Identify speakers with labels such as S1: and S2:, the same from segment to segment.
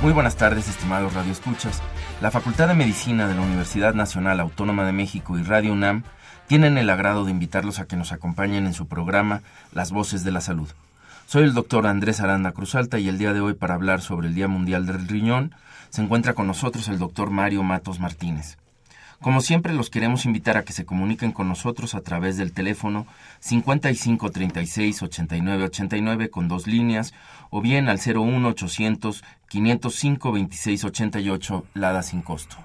S1: Muy buenas tardes, estimados radioescuchas. La Facultad de Medicina de la Universidad Nacional Autónoma de México y Radio UNAM tienen el agrado de invitarlos a que nos acompañen en su programa Las Voces de la Salud. Soy el doctor Andrés Aranda Cruzalta y el día de hoy para hablar sobre el Día Mundial del Riñón se encuentra con nosotros el doctor Mario Matos Martínez. Como siempre, los queremos invitar a que se comuniquen con nosotros a través del teléfono 55 36 89 89 con dos líneas o bien al 01 800 505 26 88 Lada sin costo.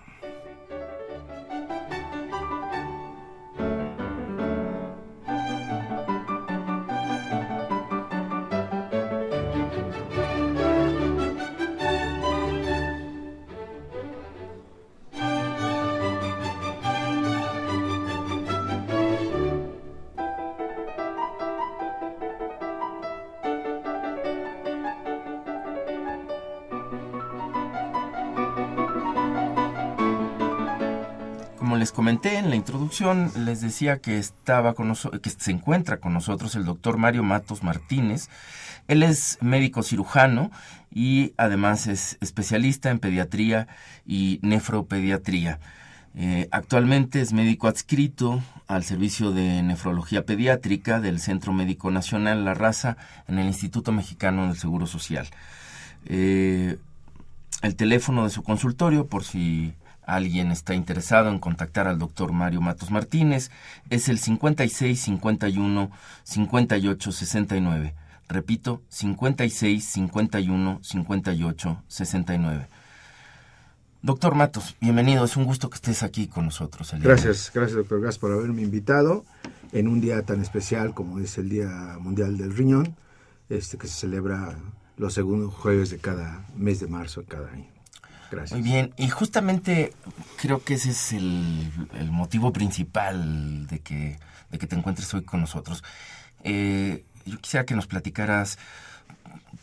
S1: Les decía que estaba con que se encuentra con nosotros el doctor Mario Matos Martínez. Él es médico cirujano y además es especialista en pediatría y nefropediatría. Eh, actualmente es médico adscrito al servicio de nefrología pediátrica del Centro Médico Nacional La Raza en el Instituto Mexicano del Seguro Social. Eh, el teléfono de su consultorio, por si alguien está interesado en contactar al doctor Mario Matos Martínez, es el 56 51 58 69. Repito, 56 51 58 69. Doctor Matos, bienvenido. Es un gusto que estés aquí con nosotros.
S2: Gracias, gracias doctor Gas por haberme invitado en un día tan especial como es el Día Mundial del Riñón, este que se celebra los segundos jueves de cada mes de marzo cada año. Gracias.
S1: Muy bien, y justamente creo que ese es el, el motivo principal de que, de que te encuentres hoy con nosotros. Eh, yo quisiera que nos platicaras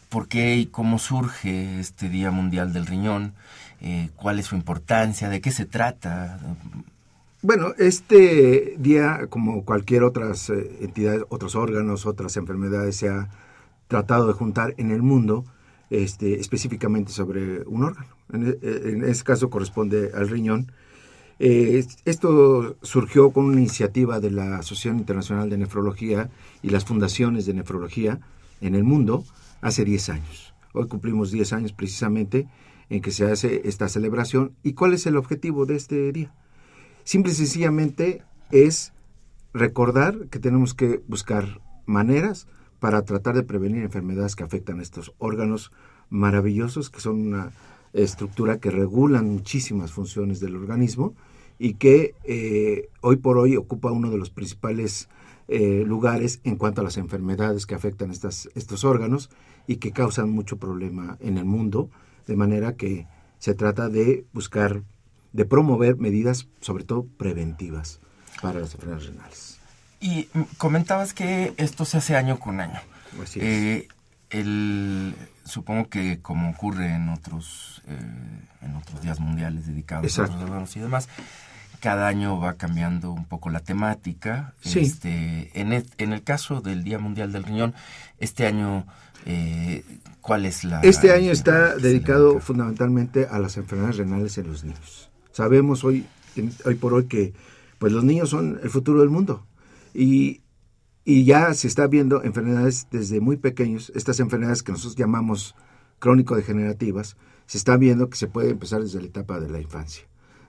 S1: por qué y cómo surge este Día Mundial del Riñón, eh, cuál es su importancia, de qué se trata.
S2: Bueno, este día, como cualquier otras eh, entidades, otros órganos, otras enfermedades, se ha tratado de juntar en el mundo este, específicamente sobre un órgano. En, este caso corresponde al riñón. Eh, esto surgió con una iniciativa de la Asociación Internacional de Nefrología y las fundaciones de nefrología en el mundo hace 10 años. Hoy cumplimos 10 años precisamente en que se hace esta celebración. ¿Y cuál es el objetivo de este día? Simple y sencillamente es recordar que tenemos que buscar maneras para tratar de prevenir enfermedades que afectan a estos órganos maravillosos, que son una estructura que regulan muchísimas funciones del organismo y que eh, hoy por hoy ocupa uno de los principales eh, lugares en cuanto a las enfermedades que afectan estas, estos órganos y que causan mucho problema en el mundo, de manera que se trata de buscar, de promover medidas sobre todo preventivas para las enfermedades renales.
S1: Y comentabas que esto se hace año con año.
S2: Así es.
S1: Eh, el, supongo que como ocurre en otros, eh, en otros días mundiales dedicados
S2: Exacto.
S1: a los y demás, cada año va cambiando un poco la temática.
S2: Sí.
S1: Este, en, el, en el caso del Día Mundial del Riñón, este año, eh, ¿cuál es la...?
S2: Este año está dedicado fundamentalmente a las enfermedades renales en los niños. Sabemos hoy, hoy por hoy que pues los niños son el futuro del mundo y, y ya se está viendo enfermedades desde muy pequeños, estas enfermedades que nosotros llamamos crónico-degenerativas, se está viendo que se puede empezar desde la etapa de la infancia.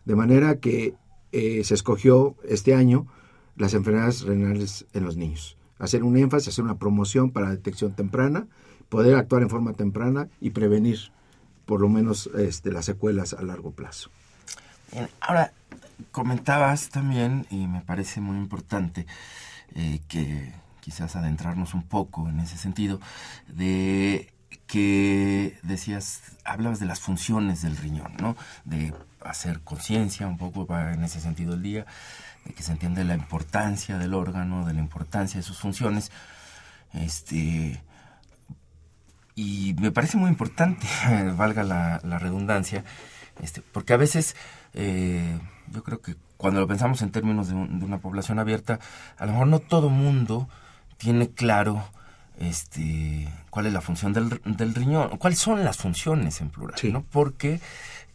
S2: De manera que eh, se escogió este año las enfermedades renales en los niños. Hacer un énfasis, hacer una promoción para detección temprana, poder actuar en forma temprana y prevenir por lo menos este, las secuelas a largo plazo.
S1: Ahora, comentabas también, y me parece muy importante, eh, que quizás adentrarnos un poco en ese sentido, de que decías, hablabas de las funciones del riñón, ¿no? De hacer conciencia un poco en ese sentido el día, de que se entiende la importancia del órgano, de la importancia de sus funciones. Este, y me parece muy importante, valga la, redundancia, este, porque a veces eh, yo creo que cuando lo pensamos en términos de, una población abierta, a lo mejor no todo mundo tiene claro este, cuál es la función del, del riñón, cuáles son las funciones en plural, ¿no? Porque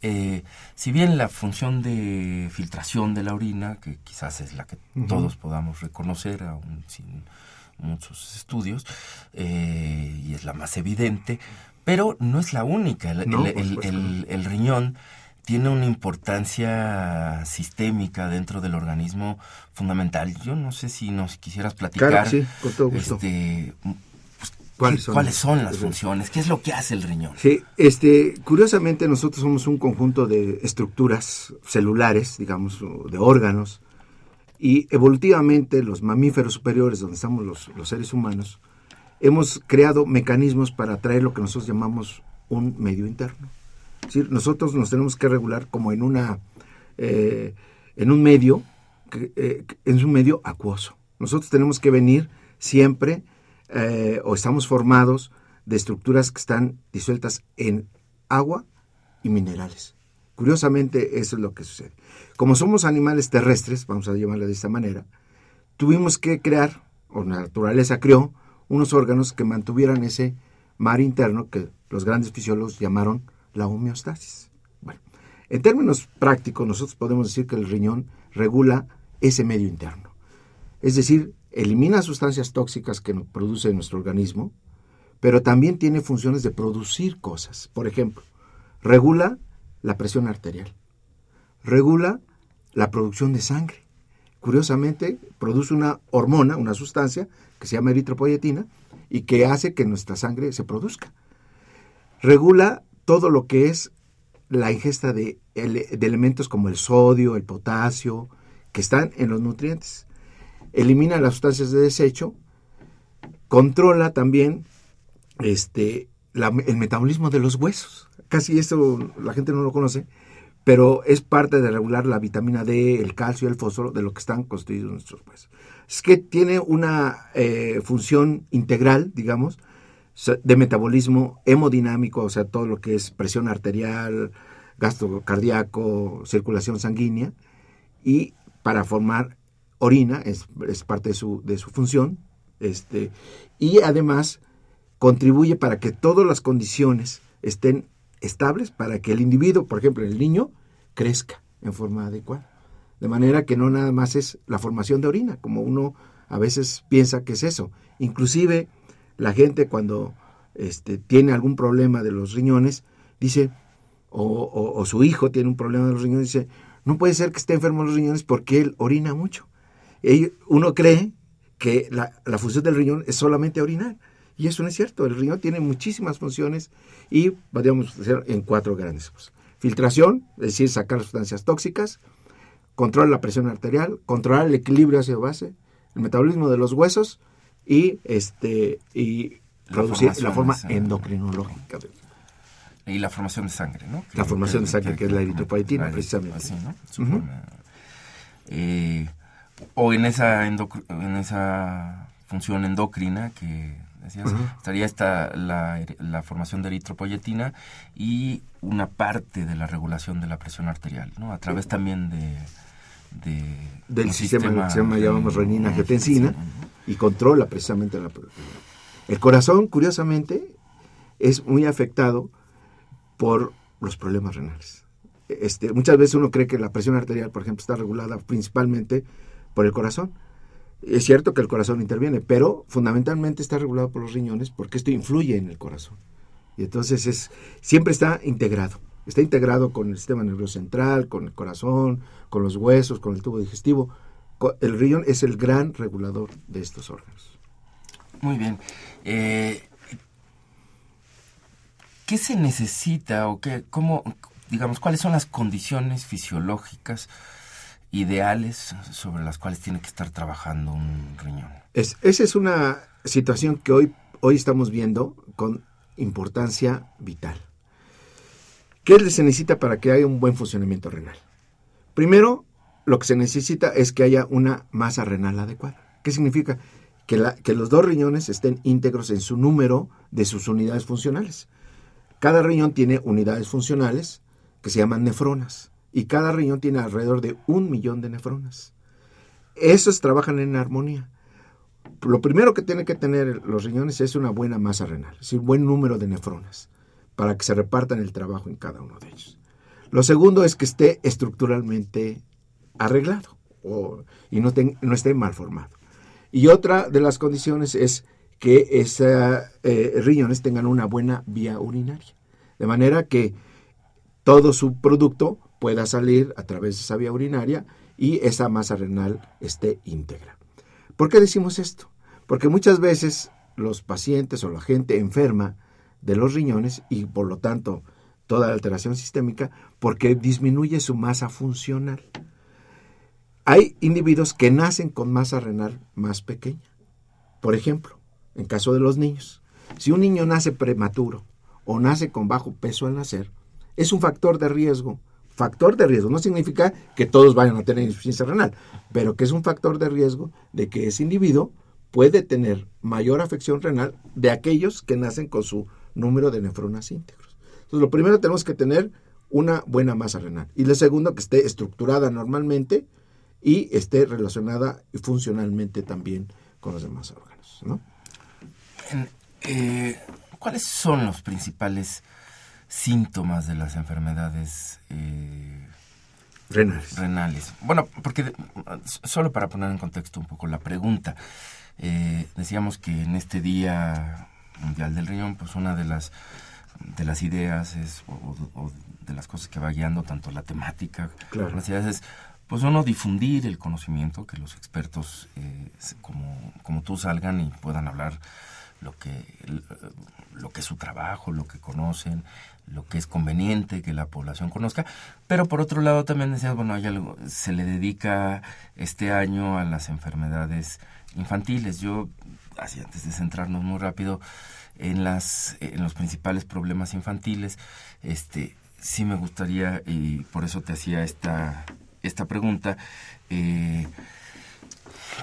S1: eh, si bien la función de filtración de la orina, que quizás es la que todos podamos reconocer, aún sin muchos estudios, eh, y es la más evidente, pero no es la única. el riñón tiene una importancia sistémica dentro del organismo fundamental. Yo no sé si nos quisieras platicar.
S2: Claro, sí, con todo gusto.
S1: Este, pues, ¿Cuáles, son? las funciones? ¿Qué es lo que hace el riñón?
S2: Sí, este, curiosamente nosotros somos un conjunto de estructuras celulares, digamos, de órganos, y evolutivamente los mamíferos superiores, donde estamos los, los seres humanos, hemos creado mecanismos para atraer lo que nosotros llamamos un medio interno nosotros nos tenemos que regular como en una eh, en un medio eh, en un medio acuoso. Nosotros tenemos que venir siempre eh, o estamos formados de estructuras que están disueltas en agua y minerales. Curiosamente, eso es lo que sucede. Como somos animales terrestres, vamos a llamarle de esta manera, tuvimos que crear, o la naturaleza creó, unos órganos que mantuvieran ese mar interno que los grandes fisiólogos llamaron la homeostasis. Bueno, en términos prácticos, nosotros podemos decir que el riñón regula ese medio interno. Es decir, elimina sustancias tóxicas que produce nuestro organismo, pero también tiene funciones de producir cosas. Por ejemplo, regula la presión arterial, regula la producción de sangre. Curiosamente, produce una hormona, una sustancia que se llama eritropoyetina y que hace que nuestra sangre se produzca. Regula todo lo que es la ingesta de, elementos como el sodio, el potasio, que están en los nutrientes. Elimina las sustancias de desecho, controla también este, el metabolismo de los huesos. Casi esto la gente no lo conoce, pero es parte de regular la vitamina D, el calcio y el fósforo de lo que están construidos nuestros huesos. Es que tiene una eh, función integral, digamos, de metabolismo hemodinámico, o sea, todo lo que es presión arterial, gasto cardíaco, circulación sanguínea, y para formar orina, es, parte de su, de su función, este, y además contribuye para que todas las condiciones estén estables para que el individuo, por ejemplo, el niño, crezca en forma adecuada. De manera que no nada más es la formación de orina, como uno a veces piensa que es eso. Inclusive la gente cuando este, tiene algún problema de los riñones, dice, o, su hijo tiene un problema de los riñones, dice, no puede ser que esté enfermo de los riñones porque él orina mucho. uno cree que la, función del riñón es solamente orinar. Y eso no es cierto. El riñón tiene muchísimas funciones y podríamos hacer en cuatro grandes cosas. Filtración, es decir, sacar sustancias tóxicas, controlar la presión arterial, controlar el equilibrio hacia base, el metabolismo de los huesos y este y producir la, forma endocrinológica.
S1: Y la formación de sangre, ¿no?
S2: la formación de sangre, que, es la eritropoyetina, precisamente.
S1: Eh, o en esa, en esa función endocrina que decías, estaría esta, la, la, formación de eritropoyetina y una parte de la regulación de la presión arterial, ¿no? A través también de
S2: del sistema, que se llama, llamamos renina angiotensina y controla precisamente la el corazón curiosamente es muy afectado por los problemas renales. Este, muchas veces uno cree que la presión arterial por ejemplo está regulada principalmente por el corazón. Es cierto que el corazón interviene pero fundamentalmente está regulado por los riñones porque esto influye en el corazón. Y entonces es siempre está integrado Está integrado con el sistema nervioso central, con el corazón, con los huesos, con el tubo digestivo. El riñón es el gran regulador de estos órganos.
S1: Muy bien. Eh, ¿Qué se necesita o qué, cómo, digamos, cuáles son las condiciones fisiológicas ideales sobre las cuales tiene que estar trabajando un riñón.
S2: Es, esa es una situación que hoy, hoy estamos viendo con importancia vital. ¿Qué se necesita para que haya un buen funcionamiento renal? Primero, lo que se necesita es que haya una masa renal adecuada. ¿Qué significa? Que, los dos riñones estén íntegros en su número de sus unidades funcionales. Cada riñón tiene unidades funcionales que se llaman nefronas y cada riñón tiene alrededor de un millón de nefronas. Esos trabajan en armonía. Lo primero que tienen que tener los riñones es una buena masa renal, es un buen número de nefronas para que se repartan el trabajo en cada uno de ellos. Lo segundo es que esté estructuralmente arreglado y no, esté mal formado. Y otra de las condiciones es que esos eh, riñones tengan una buena vía urinaria, de manera que todo su producto pueda salir a través de esa vía urinaria y esa masa renal esté íntegra. ¿Por qué decimos esto? Porque muchas veces los pacientes o la gente enferma de los riñones y por lo tanto toda la alteración sistémica porque disminuye su masa funcional. Hay individuos que nacen con masa renal más pequeña. Por ejemplo, en caso de los niños, si un niño nace prematuro o nace con bajo peso al nacer, es un factor de riesgo. Factor de riesgo no significa que todos vayan a tener insuficiencia renal, pero que es un factor de riesgo de que ese individuo puede tener mayor afección renal de aquellos que nacen con su número de nefronas íntegros. Entonces, lo primero tenemos que tener una buena masa renal. Y lo segundo, que esté estructurada normalmente y esté relacionada funcionalmente también con los demás órganos. ¿no?
S1: Eh, ¿Cuáles son los principales síntomas de las enfermedades eh,
S2: renales.
S1: renales? Bueno, porque solo para poner en contexto un poco la pregunta, eh, decíamos que en este Día Mundial del Riñón, pues una de las de las ideas es, o, de las cosas que va guiando tanto la temática, las ideas es pues uno difundir el conocimiento, que los expertos eh, como, como tú salgan y puedan hablar lo que, lo que es su trabajo, lo que conocen, lo que es conveniente que la población conozca. Pero por otro lado también decías, bueno, hay algo, se le dedica este año a las enfermedades infantiles. Yo, así antes de centrarnos muy rápido en las en los principales problemas infantiles, este sí me gustaría y por eso te hacía esta esta pregunta. Eh,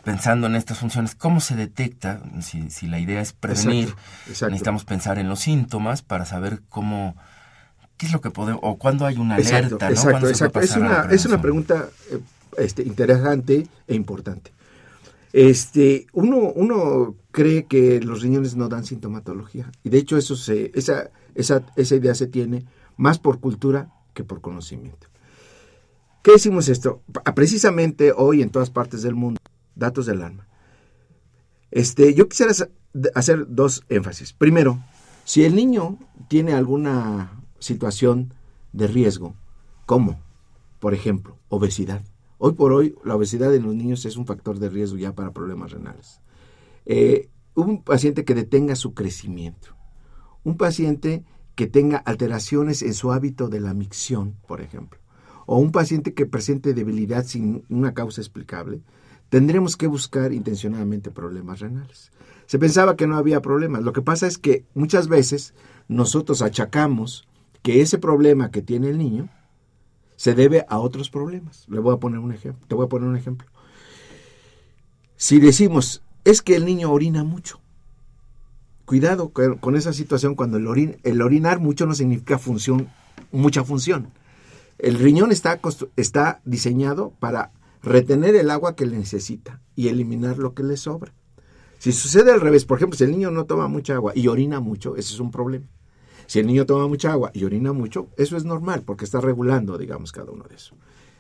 S1: pensando en estas funciones, ¿cómo se detecta? Si, la idea es prevenir, necesitamos pensar en los síntomas para saber cómo, qué es lo que podemos, o cuándo hay una alerta,
S2: exacto, Exacto, Es una, es una pregunta eh, este, interesante e importante. Este, uno, uno cree que los riñones no dan sintomatología. Y de hecho, eso se, esa, esa, esa idea se tiene más por cultura que por conocimiento. ¿Qué decimos esto? Precisamente hoy en todas partes del mundo datos del alma. Este, yo quisiera hacer dos énfasis. Primero, si el niño tiene alguna situación de riesgo, como, por ejemplo, obesidad. Hoy por hoy, la obesidad en los niños es un factor de riesgo ya para problemas renales. Eh, un paciente que detenga su crecimiento. Un paciente que tenga alteraciones en su hábito de la micción, por ejemplo. O un paciente que presente debilidad sin una causa explicable tendremos que buscar intencionadamente problemas renales. Se pensaba que no había problemas. Lo que pasa es que muchas veces nosotros achacamos que ese problema que tiene el niño se debe a otros problemas. Le voy a poner un ejemplo. Te voy a poner un ejemplo. Si decimos, es que el niño orina mucho. Cuidado con esa situación cuando el, el orinar mucho no significa función, mucha función. El riñón está, está diseñado para retener el agua que le necesita y eliminar lo que le sobra. Si sucede al revés, por ejemplo, si el niño no toma mucha agua y orina mucho, ese es un problema. Si el niño toma mucha agua y orina mucho, eso es normal porque está regulando, digamos, cada uno de eso.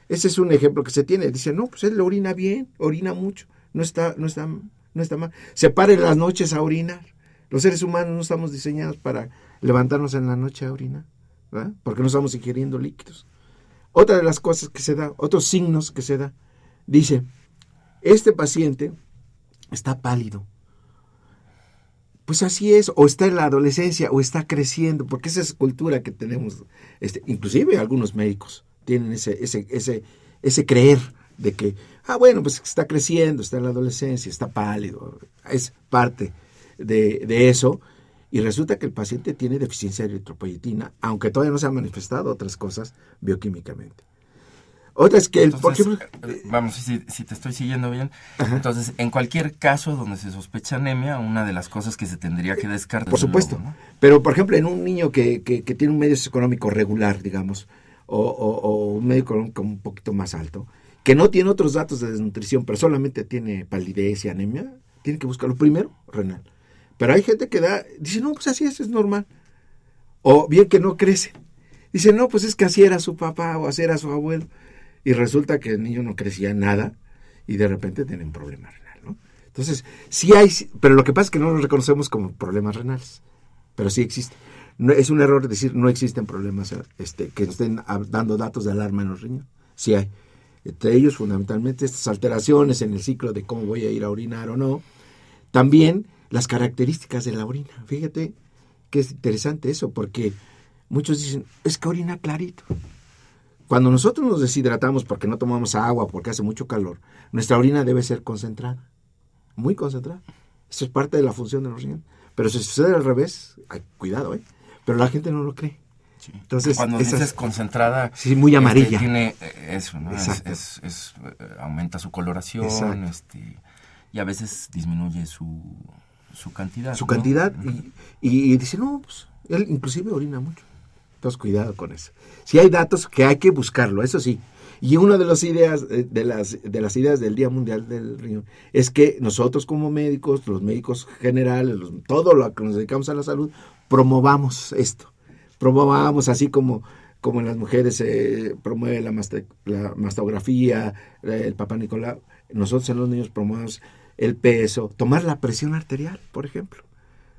S2: Ese es un ejemplo que se tiene. Dice, no, pues él orina bien, orina mucho, no está, no está, no está mal. Se pare las noches a orinar. Los seres humanos no estamos diseñados para levantarnos en la noche a orinar, ¿verdad? porque no estamos ingiriendo líquidos. Otra de las cosas que se da, otros signos que se da, Dice, este paciente está pálido, pues así es, o está en la adolescencia, o está creciendo, porque esa es cultura que tenemos, este, inclusive algunos médicos tienen ese, ese, ese, ese creer de que, ah, bueno, pues está creciendo, está en la adolescencia, está pálido, es parte de, de eso, y resulta que el paciente tiene deficiencia de eritropoyetina, aunque todavía no se han manifestado otras cosas bioquímicamente. Otra es que, el, por ejemplo,
S1: eh, vamos, si, si, te estoy siguiendo bien, entonces, en cualquier caso donde se sospecha anemia, una de las cosas que se tendría que descartar.
S2: Por supuesto, ¿no? pero por ejemplo, en un niño que, que, que tiene un medio económico regular, digamos, o, o, o un medio económico un poquito más alto, que no tiene otros datos de desnutrición, pero solamente tiene palidez y anemia, tiene que buscarlo primero, renal. Pero hay gente que da, dice, no, pues así es, es normal. O bien que no crece. Dice, no, pues es que así era su papá o así era su abuelo y resulta que el niño no crecía nada y de repente tiene un problema renal, ¿no? Entonces, sí hay, pero lo que pasa es que no lo reconocemos como problemas renales, pero sí existe. No, es un error decir no existen problemas este, que estén dando datos de alarma en los riñones. Sí hay. Entre ellos, fundamentalmente, estas alteraciones en el ciclo de cómo voy a ir a orinar o no. También las características de la orina. Fíjate que es interesante eso, porque muchos dicen, es que orina clarito. Cuando nosotros nos deshidratamos porque no tomamos agua, porque hace mucho calor, nuestra orina debe ser concentrada, muy concentrada. Eso es parte de la función de los riñones. Pero si sucede al revés, hay, cuidado, ¿eh? Pero la gente no lo cree.
S1: Sí. Entonces, cuando esas, dices concentrada,
S2: sí, muy amarilla.
S1: Este, tiene eso, ¿no? Es, es, es, aumenta su coloración, este, y a veces disminuye su, su cantidad.
S2: Su
S1: ¿no?
S2: cantidad, y, y, y, dice, no, pues, él inclusive orina mucho. Entonces, cuidado con eso. Si hay datos que hay que buscarlo, eso sí. Y una de las ideas de las, de las ideas del Día Mundial del Riñón es que nosotros como médicos, los médicos generales, todo lo que nos dedicamos a la salud, promovamos esto. Promovamos así como, como en las mujeres se eh, promueve la, la, mastografía, el papá Nicolau, nosotros en los niños promovemos el peso, tomar la presión arterial, por ejemplo.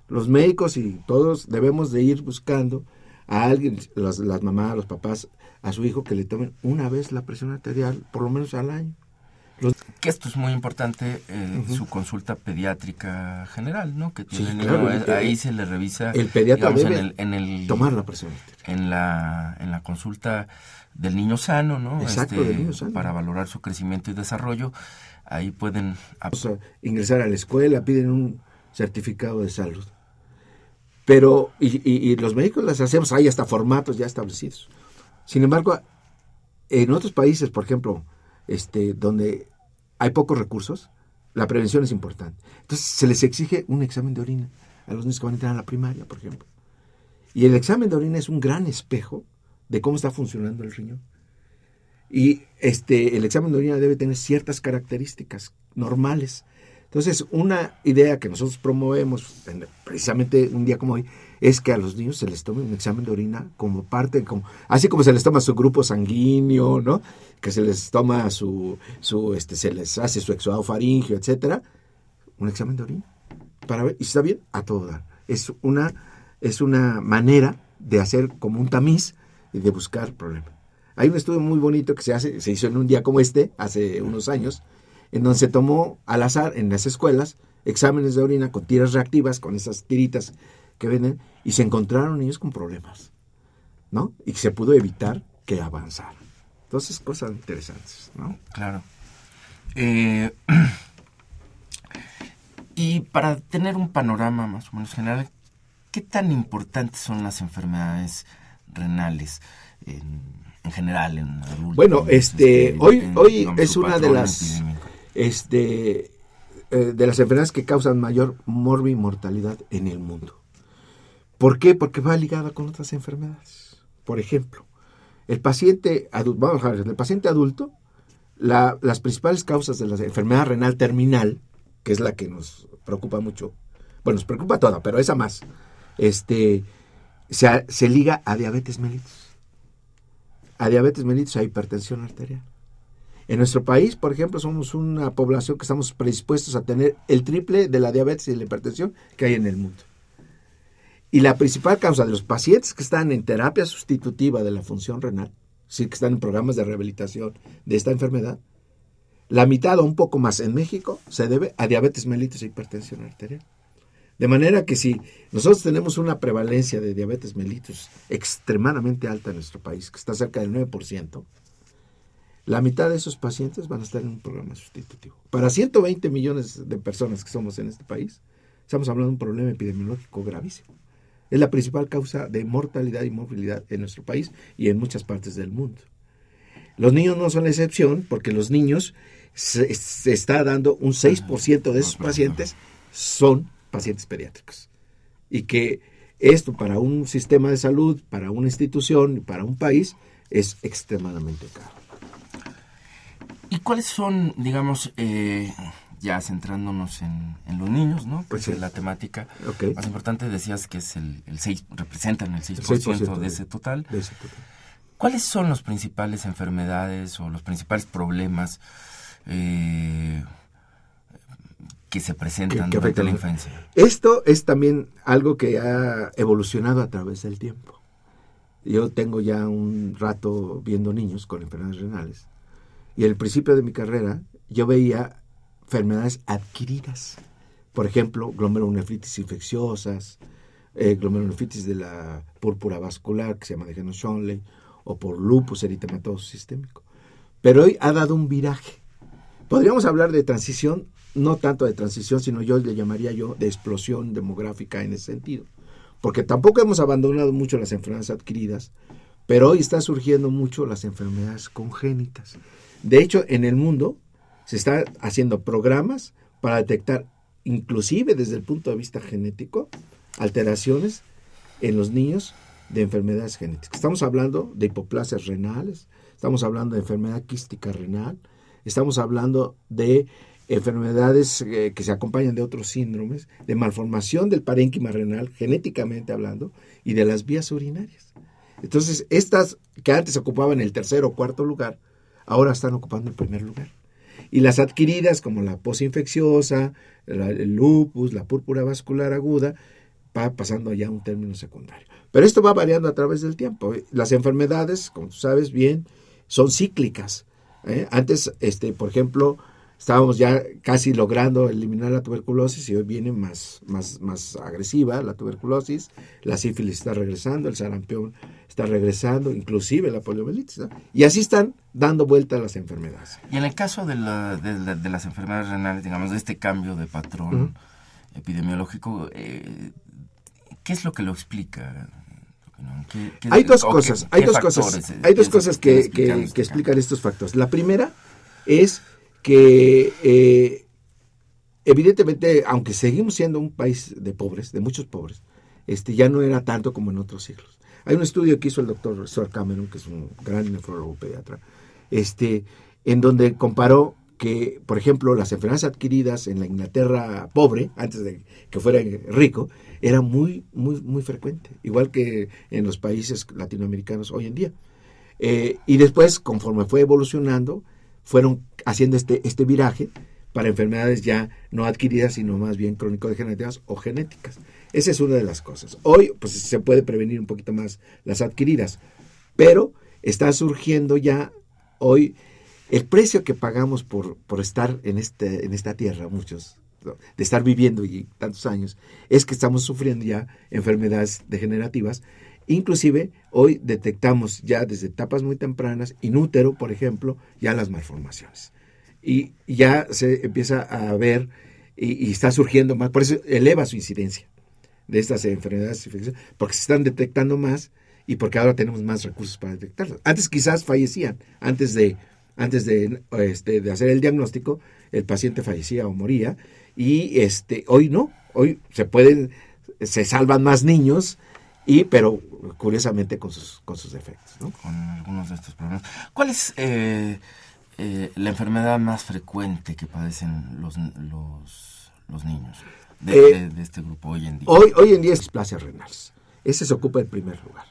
S2: Los médicos y todos debemos de ir buscando a alguien, las, las, mamás, los papás, a su hijo que le tomen una vez la presión arterial, por lo menos al año.
S1: Los... Que esto es muy importante, eh, uh -huh. su consulta pediátrica general, ¿no? Que tiene sí, claro, niño, ahí se le revisa.
S2: El pediatra
S1: digamos,
S2: debe
S1: en el, en el,
S2: tomar la presión arterial.
S1: En la, en la consulta del niño sano, ¿no?
S2: Exacto,
S1: este,
S2: del niño sano.
S1: Para valorar su crecimiento y desarrollo, ahí pueden...
S2: O sea, ingresar a la escuela, piden un certificado de salud pero y, los médicos las hacemos, hay hasta formatos ya establecidos. Sin embargo, en otros países, por ejemplo, este, donde hay pocos recursos, la prevención es importante. Entonces se les exige un examen de orina a los niños que van a entrar a la primaria, por ejemplo. Y el examen de orina es un gran espejo de cómo está funcionando el riñón. Y este, el examen de orina debe tener ciertas características normales entonces, una idea que nosotros promovemos, precisamente un día como hoy, es que a los niños se les tome un examen de orina como parte, como, así como se les toma su grupo sanguíneo, ¿no? Que se les toma su, su este, se les hace su exudado faríngeo, etcétera, un examen de orina. Para ver, y está bien, a todo dar. Es una, es una manera de hacer como un tamiz y de buscar problemas. Hay un estudio muy bonito que se hace, se hizo en un día como este, hace unos años, en donde se tomó al azar en las escuelas exámenes de orina con tiras reactivas, con esas tiritas que venden, y se encontraron niños con problemas, ¿no? Y se pudo evitar que avanzaran. Entonces, cosas interesantes, ¿no?
S1: Claro. Eh, y para tener un panorama más o menos general, ¿qué tan importantes son las enfermedades renales en, en general en adultos?
S2: Bueno, este, este hoy, en, hoy es una de las este, eh, de las enfermedades que causan mayor mortalidad en el mundo. ¿Por qué? Porque va ligada con otras enfermedades. Por ejemplo, el paciente vamos a ver, el paciente adulto, la, las principales causas de la enfermedad renal terminal, que es la que nos preocupa mucho, bueno, nos preocupa toda, pero esa más, este, se, se liga a diabetes mellitus. A diabetes mellitus, a hipertensión arterial. En nuestro país, por ejemplo, somos una población que estamos predispuestos a tener el triple de la diabetes y la hipertensión que hay en el mundo. Y la principal causa de los pacientes que están en terapia sustitutiva de la función renal, sí que están en programas de rehabilitación de esta enfermedad, la mitad o un poco más en México se debe a diabetes mellitus e hipertensión arterial. De manera que si nosotros tenemos una prevalencia de diabetes mellitus extremadamente alta en nuestro país, que está cerca del 9%, la mitad de esos pacientes van a estar en un programa sustitutivo. Para 120 millones de personas que somos en este país, estamos hablando de un problema epidemiológico gravísimo. Es la principal causa de mortalidad y movilidad en nuestro país y en muchas partes del mundo. Los niños no son la excepción porque los niños se, está dando un 6% de esos pacientes son pacientes pediátricos. Y que esto para un sistema de salud, para una institución, para un país, es extremadamente caro.
S1: ¿Y cuáles son, digamos, eh, ya centrándonos en, los niños, ¿no? Pues es la temática más importante, decías que es el, el 6, representan el 6%, de, ese total. de, ese total. ¿Cuáles son las principales enfermedades o los principales problemas eh, que se presentan durante la infancia?
S2: Esto es también algo que ha evolucionado a través del tiempo. Yo tengo ya un rato viendo niños con enfermedades renales y al principio de mi carrera yo veía enfermedades adquiridas. Por ejemplo, glomerulonefritis infecciosas, eh, glomerulonefritis de la púrpura vascular, que se llama de Schonley, o por lupus eritematoso sistémico. Pero hoy ha dado un viraje. Podríamos hablar de transición, no tanto de transición, sino yo le llamaría yo de explosión demográfica en ese sentido. Porque tampoco hemos abandonado mucho las enfermedades adquiridas, pero hoy está surgiendo mucho las enfermedades congénitas. De hecho, en el mundo se están haciendo programas para detectar, inclusive desde el punto de vista genético, alteraciones en los niños de enfermedades genéticas. Estamos hablando de hipoplasias renales, estamos hablando de enfermedad quística renal, estamos hablando de enfermedades eh, que se acompañan de otros síndromes, de malformación del parénquima renal, genéticamente hablando, y de las vías urinarias. Entonces, estas que antes ocupaban el tercer o cuarto lugar, ahora están ocupando el primer lugar. Y las adquiridas, como la posinfecciosa, el lupus, la púrpura vascular aguda, va pasando ya a un término secundario. Pero esto va variando a través del tiempo. Las enfermedades, como tú sabes bien, son cíclicas. ¿eh? Antes, este, por ejemplo, estábamos ya casi logrando eliminar la tuberculosis y hoy viene más, más, más agresiva la tuberculosis, la sífilis está regresando, el sarampión está regresando, inclusive la poliomielitis. Y así están dando vuelta a las enfermedades.
S1: Y en el caso de, de, las enfermedades renales, digamos, de este cambio de patrón epidemiológico, eh, ¿qué es lo que lo explica?
S2: hay dos cosas, hay dos cosas, hay dos cosas que, que, que explican estos factores. La primera es que eh, evidentemente, aunque seguimos siendo un país de pobres, de muchos pobres, este, ya no era tanto como en otros siglos. Hay un estudio que hizo el doctor Sir Cameron, que es un gran nefrólogo pediatra, este, en donde comparó que, por ejemplo, las enfermedades adquiridas en la Inglaterra pobre, antes de que fuera rico, era muy, muy, muy frecuente, igual que en los países latinoamericanos hoy en día. Eh, y después, conforme fue evolucionando, fueron haciendo este, este viraje para enfermedades ya no adquiridas, sino más bien crónico-degenerativas o genéticas. Esa es una de las cosas. Hoy, pues se puede prevenir un poquito más las adquiridas, pero está surgiendo ya hoy el precio que pagamos por, por estar en, este, en esta tierra, muchos, de estar viviendo y tantos años, es que estamos sufriendo ya enfermedades degenerativas. Inclusive hoy detectamos ya desde etapas muy tempranas, inútero, por ejemplo, ya las malformaciones. Y ya se empieza a ver y, está surgiendo más, por eso eleva su incidencia de estas enfermedades porque se están detectando más y porque ahora tenemos más recursos para detectarlas. Antes quizás fallecían, antes de, antes de, este, de hacer el diagnóstico, el paciente fallecía o moría, y este, hoy no, hoy se pueden, se salvan más niños, y pero curiosamente con sus, con sus defectos. ¿no?
S1: Con algunos de estos problemas. ¿Cuál es eh, eh, la enfermedad más frecuente que padecen los, los, los niños? Eh, de, este grupo hoy en día?
S2: Hoy, hoy en día es displasias renales. Ese se ocupa el primer lugar.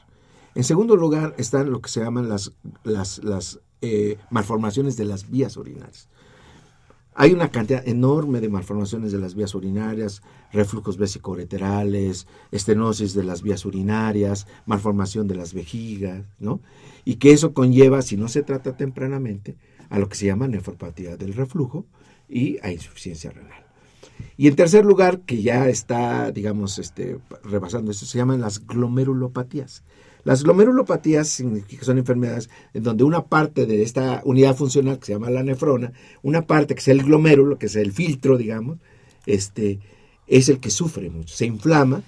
S2: En segundo lugar están lo que se llaman las, las, las eh, malformaciones de las vías urinarias. Hay una cantidad enorme de malformaciones de las vías urinarias, reflujos vesicoureterales, estenosis de las vías urinarias, malformación de las vejigas, ¿no? Y que eso conlleva, si no se trata tempranamente, a lo que se llama nefropatía del reflujo y a insuficiencia renal. Y en tercer lugar, que ya está, digamos, este, rebasando esto, se llaman las glomerulopatías. Las glomerulopatías son enfermedades en donde una parte de esta unidad funcional que se llama la nefrona, una parte que es el glomérulo, que es el filtro, digamos, este, es el que sufre mucho, se inflama,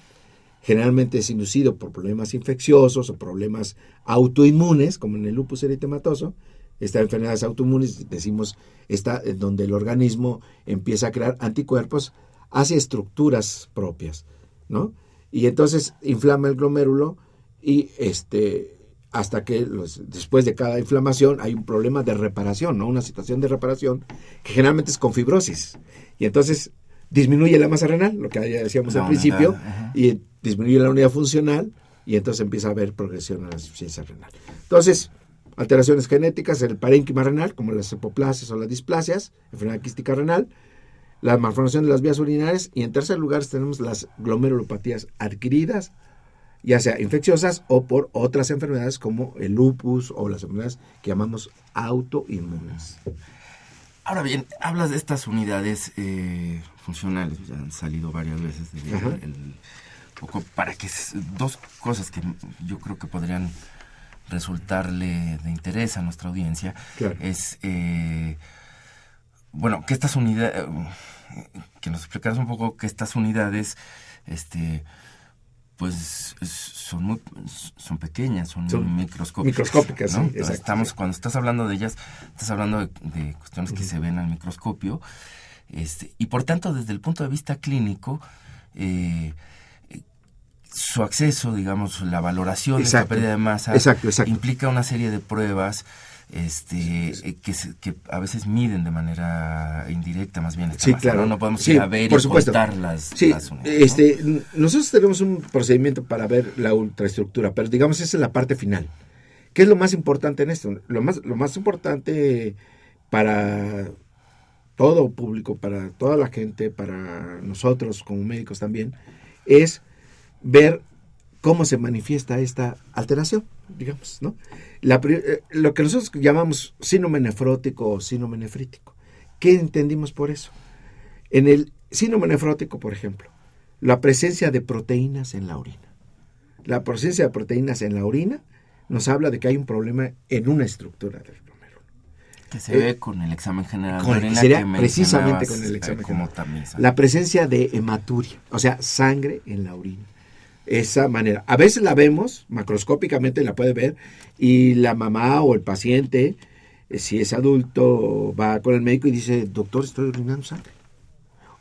S2: generalmente es inducido por problemas infecciosos o problemas autoinmunes, como en el lupus eritematoso. Esta enfermedades autoinmunes, decimos, está donde el organismo empieza a crear anticuerpos hacia estructuras propias, ¿no? Y entonces inflama el glomérulo, y este hasta que los, después de cada inflamación hay un problema de reparación, ¿no? Una situación de reparación que generalmente es con fibrosis. Y entonces disminuye la masa renal, lo que ya decíamos al principio, y disminuye la unidad funcional y entonces empieza a haber progresión en la insuficiencia renal. Entonces, alteraciones genéticas, el parénquima renal, como las hipoplasias o las displasias, enfermedad quística renal, la malformación de las vías urinarias y en tercer lugar tenemos las glomerulopatías adquiridas ya sea infecciosas o por otras enfermedades como el lupus o las enfermedades que llamamos autoinmunes.
S1: Ahora bien, hablas de estas unidades eh, funcionales, ya han salido varias veces, poco para que dos cosas que yo creo que podrían resultarle de interés a nuestra audiencia es eh, bueno que estas unidades que nos explicaras un poco que estas unidades este pues son muy son pequeñas, son, microscópicas.
S2: Microscópicas, sí,
S1: estamos, cuando estás hablando de ellas, estás hablando de, cuestiones que se ven al microscopio, este, y por tanto, desde el punto de vista clínico, eh, su acceso, digamos, la valoración de la pérdida de masa implica una serie de pruebas este eh, que, que a veces miden de manera indirecta más bien
S2: sí, claro.
S1: ¿no? podemos ir a ver y contar las,
S2: sí, este, nosotros tenemos un procedimiento para ver la ultraestructura pero digamos esa es la parte final ¿qué es lo más importante en esto? lo más, lo más importante para todo público, para toda la gente, para nosotros como médicos también, es ver cómo se manifiesta esta alteración, digamos, ¿no? Eh, lo que nosotros llamamos síndrome nefrótico o síndrome nefrítico. ¿Qué entendimos por eso? En el síndrome nefrótico, por ejemplo, la presencia de proteínas en la orina. La presencia de proteínas en la orina nos habla de que hay un problema en una estructura del glomérulo.
S1: Que se ve con el examen general
S2: de orina. precisamente con el examen como La presencia de hematuria, o sea, sangre en la orina esa manera. A veces la vemos, macroscópicamente la puede ver, y la mamá o el paciente, eh, si es adulto, va con el médico y dice, doctor, estoy orinando sangre.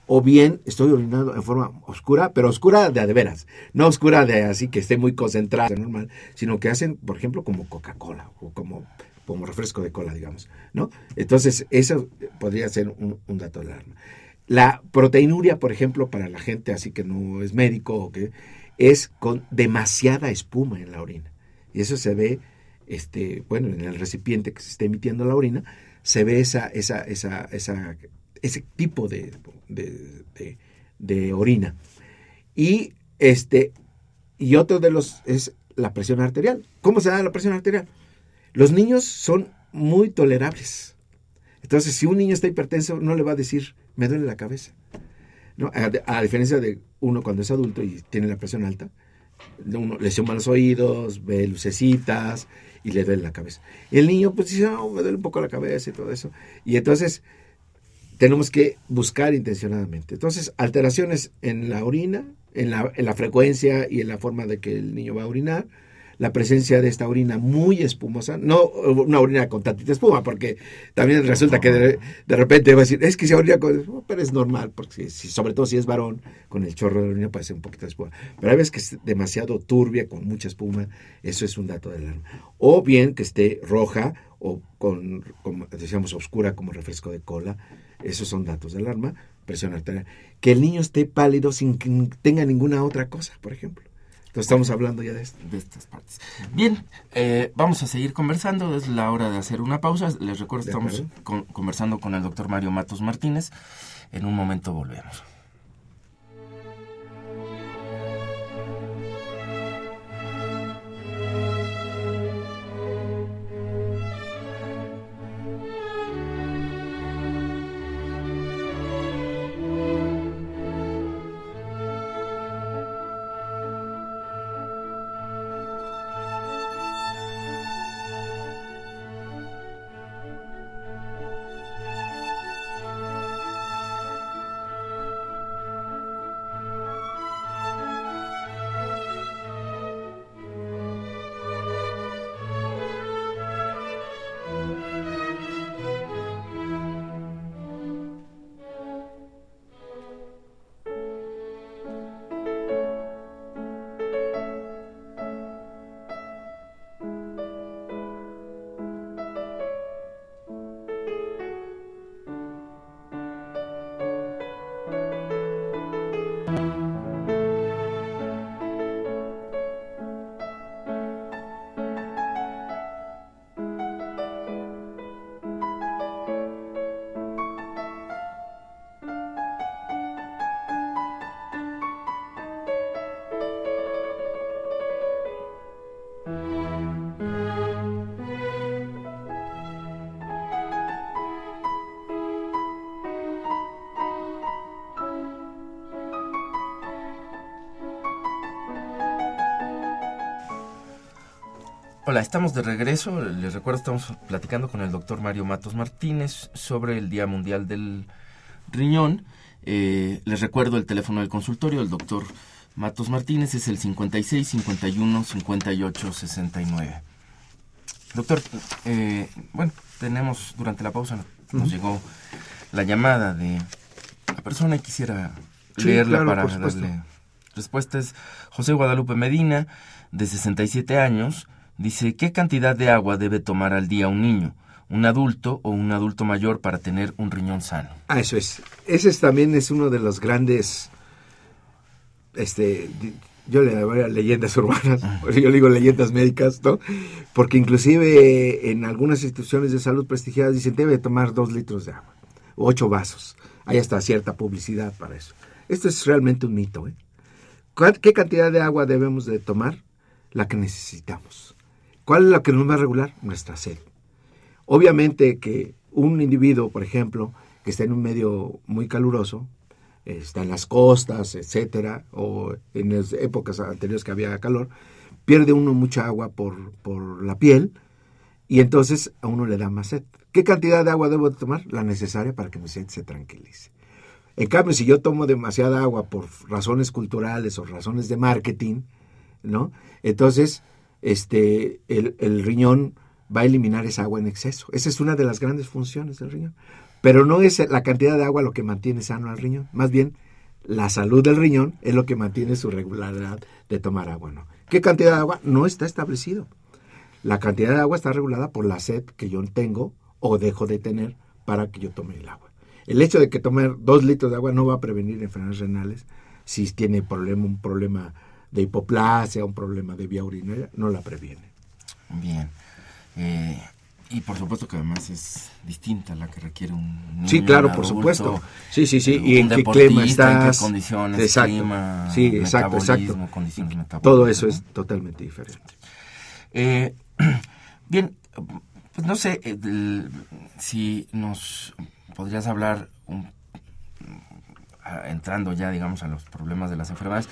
S2: O bien estoy orinando en forma oscura, pero oscura de a veras, no oscura de así que esté muy concentrada, normal, sino que hacen, por ejemplo, como Coca-Cola o como, como refresco de cola, digamos, ¿no? Entonces, eso podría ser un, un dato de alarma. La proteinuria, por ejemplo, para la gente así que no es médico o que es con demasiada espuma en la orina. Y eso se ve, este, bueno, en el recipiente que se está emitiendo la orina, se ve esa, esa, esa, esa ese tipo de, de, orina. Y este, y otro de los es la presión arterial. ¿Cómo se da la presión arterial? Los niños son muy tolerables. Entonces, si un niño está hipertenso, no le va a decir, me duele la cabeza. ¿No? A, diferencia de uno cuando es adulto y tiene la presión alta, uno lesiona los oídos, ve lucecitas y le duele la cabeza. el niño pues dice, no, me duele un poco la cabeza y todo eso. Y entonces tenemos que buscar intencionadamente. Entonces, alteraciones en la orina, en la, en la frecuencia y en la forma de que el niño va a orinar, la presencia de esta orina muy espumosa, no una orina con tantita espuma, porque también resulta que de, repente va a decir, es que se orina con, pero es normal, porque si, sobre todo si es varón, con el chorro de orina puede ser un poquito de espuma. Pero hay veces que es demasiado turbia, con mucha espuma, eso es un dato de alarma. O bien que esté roja o con, como decíamos, oscura como refresco de cola, esos son datos de alarma, presión arterial. Que el niño esté pálido sin que tenga ninguna otra cosa, por ejemplo estamos hablando ya de,
S1: estas partes. Bien, eh, vamos a seguir conversando. Es la hora de hacer una pausa. Les recuerdo, estamos conversando con el doctor Mario Matos Martínez. En un momento volvemos. Hola, estamos de regreso. Les recuerdo, estamos platicando con el doctor Mario Matos Martínez sobre el Día Mundial del Riñón. Eh, les recuerdo el teléfono del consultorio, el doctor Matos Martínez es el 56 51 58 69. Doctor, eh, bueno, tenemos durante la pausa, nos llegó la llamada de la persona y quisiera leerla para darle respuesta. Es José Guadalupe Medina, de 67 años Dice, ¿qué cantidad de agua debe tomar al día un niño, un adulto o un adulto mayor para tener un riñón sano?
S2: Ah, eso es. Ese también es uno de los grandes, este, yo le llamaría leyendas urbanas, yo le digo leyendas médicas, ¿no? Porque inclusive en algunas instituciones de salud prestigiadas dicen, debe tomar dos litros de agua, ocho vasos. Hay hasta cierta publicidad para eso. Esto es realmente un mito, ¿eh? ¿Qué cantidad de agua debemos de tomar? La que necesitamos. ¿Cuál es la que nos va a regular? Nuestra sed. Obviamente que un individuo, por ejemplo, que está en un medio muy caluroso, está en las costas, etcétera, o en épocas anteriores que había calor, pierde uno mucha agua por, por la piel y entonces a uno le da más sed. ¿Qué cantidad de agua debo tomar? La necesaria para que mi sed se tranquilice. En cambio, si yo tomo demasiada agua por razones culturales o razones de marketing, ¿no? Entonces este, el, riñón va a eliminar esa agua en exceso. Esa es una de las grandes funciones del riñón. Pero no es la cantidad de agua lo que mantiene sano al riñón, más bien la salud del riñón es lo que mantiene su regularidad de tomar agua. ¿no? ¿Qué cantidad de agua? No está establecido. La cantidad de agua está regulada por la sed que yo tengo o dejo de tener para que yo tome el agua. El hecho de que tomar dos litros de agua no va a prevenir enfermedades renales si tiene problema, un problema de hipoplasia, un problema de vía urinaria, no la previene.
S1: Bien. Eh, y por supuesto que además es distinta la que requiere un
S2: niño, Sí, claro, por supuesto. Sí, sí, sí. y en qué clima estás.
S1: En qué condiciones, exacto. clima, sí, exacto, exacto. condiciones metabólicas.
S2: Todo eso es totalmente diferente.
S1: Eh, bien, pues no sé eh, si nos podrías hablar, entrando ya, digamos, a los problemas de las enfermedades,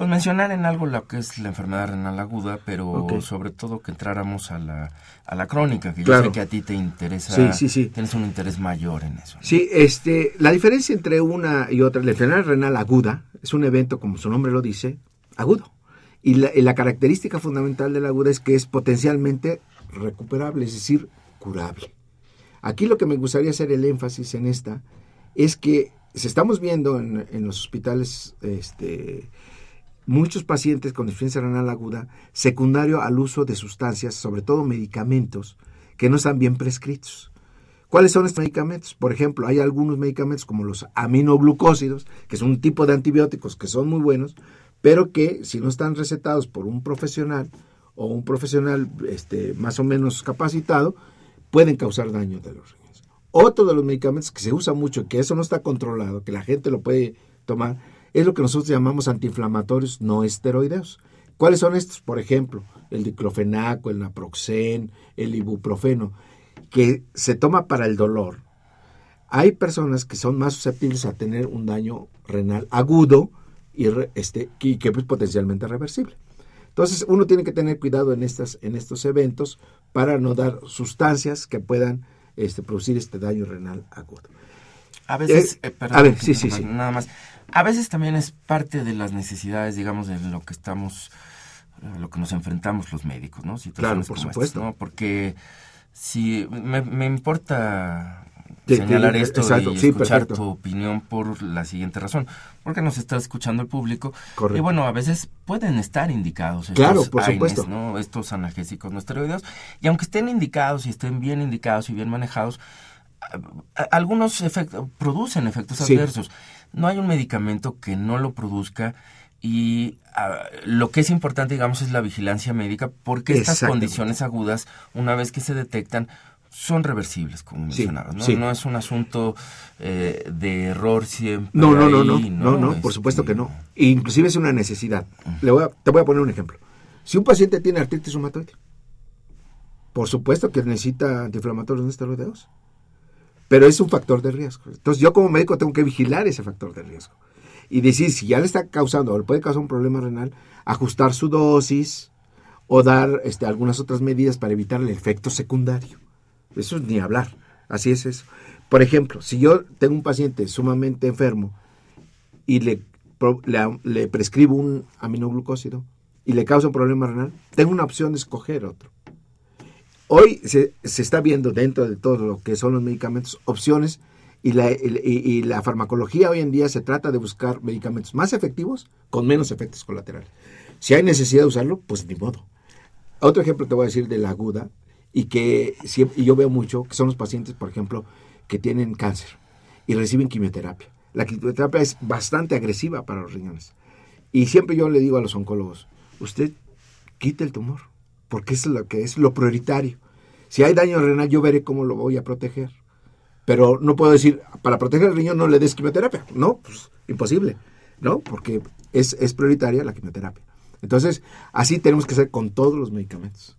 S1: pues mencionar en algo lo que es la enfermedad renal aguda, pero sobre todo que entráramos a la, a la crónica, que yo sé que a ti te interesa, sí, sí, sí. tienes un interés mayor en eso.
S2: Sí, este, la diferencia entre una y otra, la enfermedad renal aguda es un evento, como su nombre lo dice, agudo. Y la, y la característica fundamental de la aguda es que es potencialmente recuperable, es decir, curable. Aquí lo que me gustaría hacer el énfasis en esta es que se estamos viendo en, en los hospitales este, muchos pacientes con insuficiencia renal aguda secundario al uso de sustancias, sobre todo medicamentos, que no están bien prescritos. ¿Cuáles son estos medicamentos? Por ejemplo, hay algunos medicamentos como los aminoglucósidos, que son un tipo de antibióticos que son muy buenos, pero que si no están recetados por un profesional o un profesional este, más o menos capacitado, pueden causar daño de los riñones. Otro de los medicamentos que se usa mucho, que eso no está controlado, que la gente lo puede tomar, es lo que nosotros llamamos antiinflamatorios no esteroideos. ¿Cuáles son estos? Por ejemplo, el diclofenaco, el naproxen, el ibuprofeno, que se toma para el dolor. Hay personas que son más susceptibles a tener un daño renal agudo y, este, que es potencialmente reversible. Entonces, uno tiene que tener cuidado en, estas, en estos eventos para no dar sustancias que puedan este, producir este daño renal agudo.
S1: A veces, eh, eh, a ver, sí, sí, sí. Nada más. A veces también es parte de las necesidades, digamos, de lo que estamos, a lo que nos enfrentamos los médicos, ¿no?
S2: claro, por supuesto. ¿no?
S1: Porque si me, importa señalar esto y escuchar tu opinión por la siguiente razón, porque nos está escuchando el público y bueno, a veces pueden estar indicados estos
S2: claro, por supuesto.
S1: ¿no? estos analgésicos no esteroideos y aunque estén indicados y estén bien indicados y bien manejados, algunos efectos producen efectos adversos no hay un medicamento que no lo produzca y ah, lo que es importante, digamos, es la vigilancia médica porque estas condiciones agudas, una vez que se detectan, son reversibles, como mencionabas, ¿no? No es un asunto eh, de error siempre.
S2: No, no, no, no, no, no, por supuesto que no. Inclusive es una necesidad. Le voy a, te voy a poner un ejemplo. Si un paciente tiene artritis reumatoide, por supuesto que necesita antiinflamatorios no esteroideos pero es un factor de riesgo. Entonces yo como médico tengo que vigilar ese factor de riesgo y decir si ya le está causando o le puede causar un problema renal, ajustar su dosis o dar este, algunas otras medidas para evitar el efecto secundario. Eso es ni hablar, así es eso. Por ejemplo, si yo tengo un paciente sumamente enfermo y le, le, prescribo un aminoglucósido y le causa un problema renal, tengo una opción de escoger otro. Hoy se, está viendo dentro de todo lo que son los medicamentos opciones y la, y la, farmacología hoy en día se trata de buscar medicamentos más efectivos con menos efectos colaterales. Si hay necesidad de usarlo, pues ni modo. Otro ejemplo te voy a decir de la aguda y que y yo veo mucho, que son los pacientes, por ejemplo, que tienen cáncer y reciben quimioterapia. La quimioterapia es bastante agresiva para los riñones. Y siempre yo le digo a los oncólogos, usted quite el tumor, porque es lo que es lo prioritario. Si hay daño renal, yo veré cómo lo voy a proteger. Pero no puedo decir, para proteger el riñón no le des quimioterapia. No, pues imposible, ¿no? Porque es, es prioritaria la quimioterapia. Entonces, así tenemos que hacer con todos los medicamentos.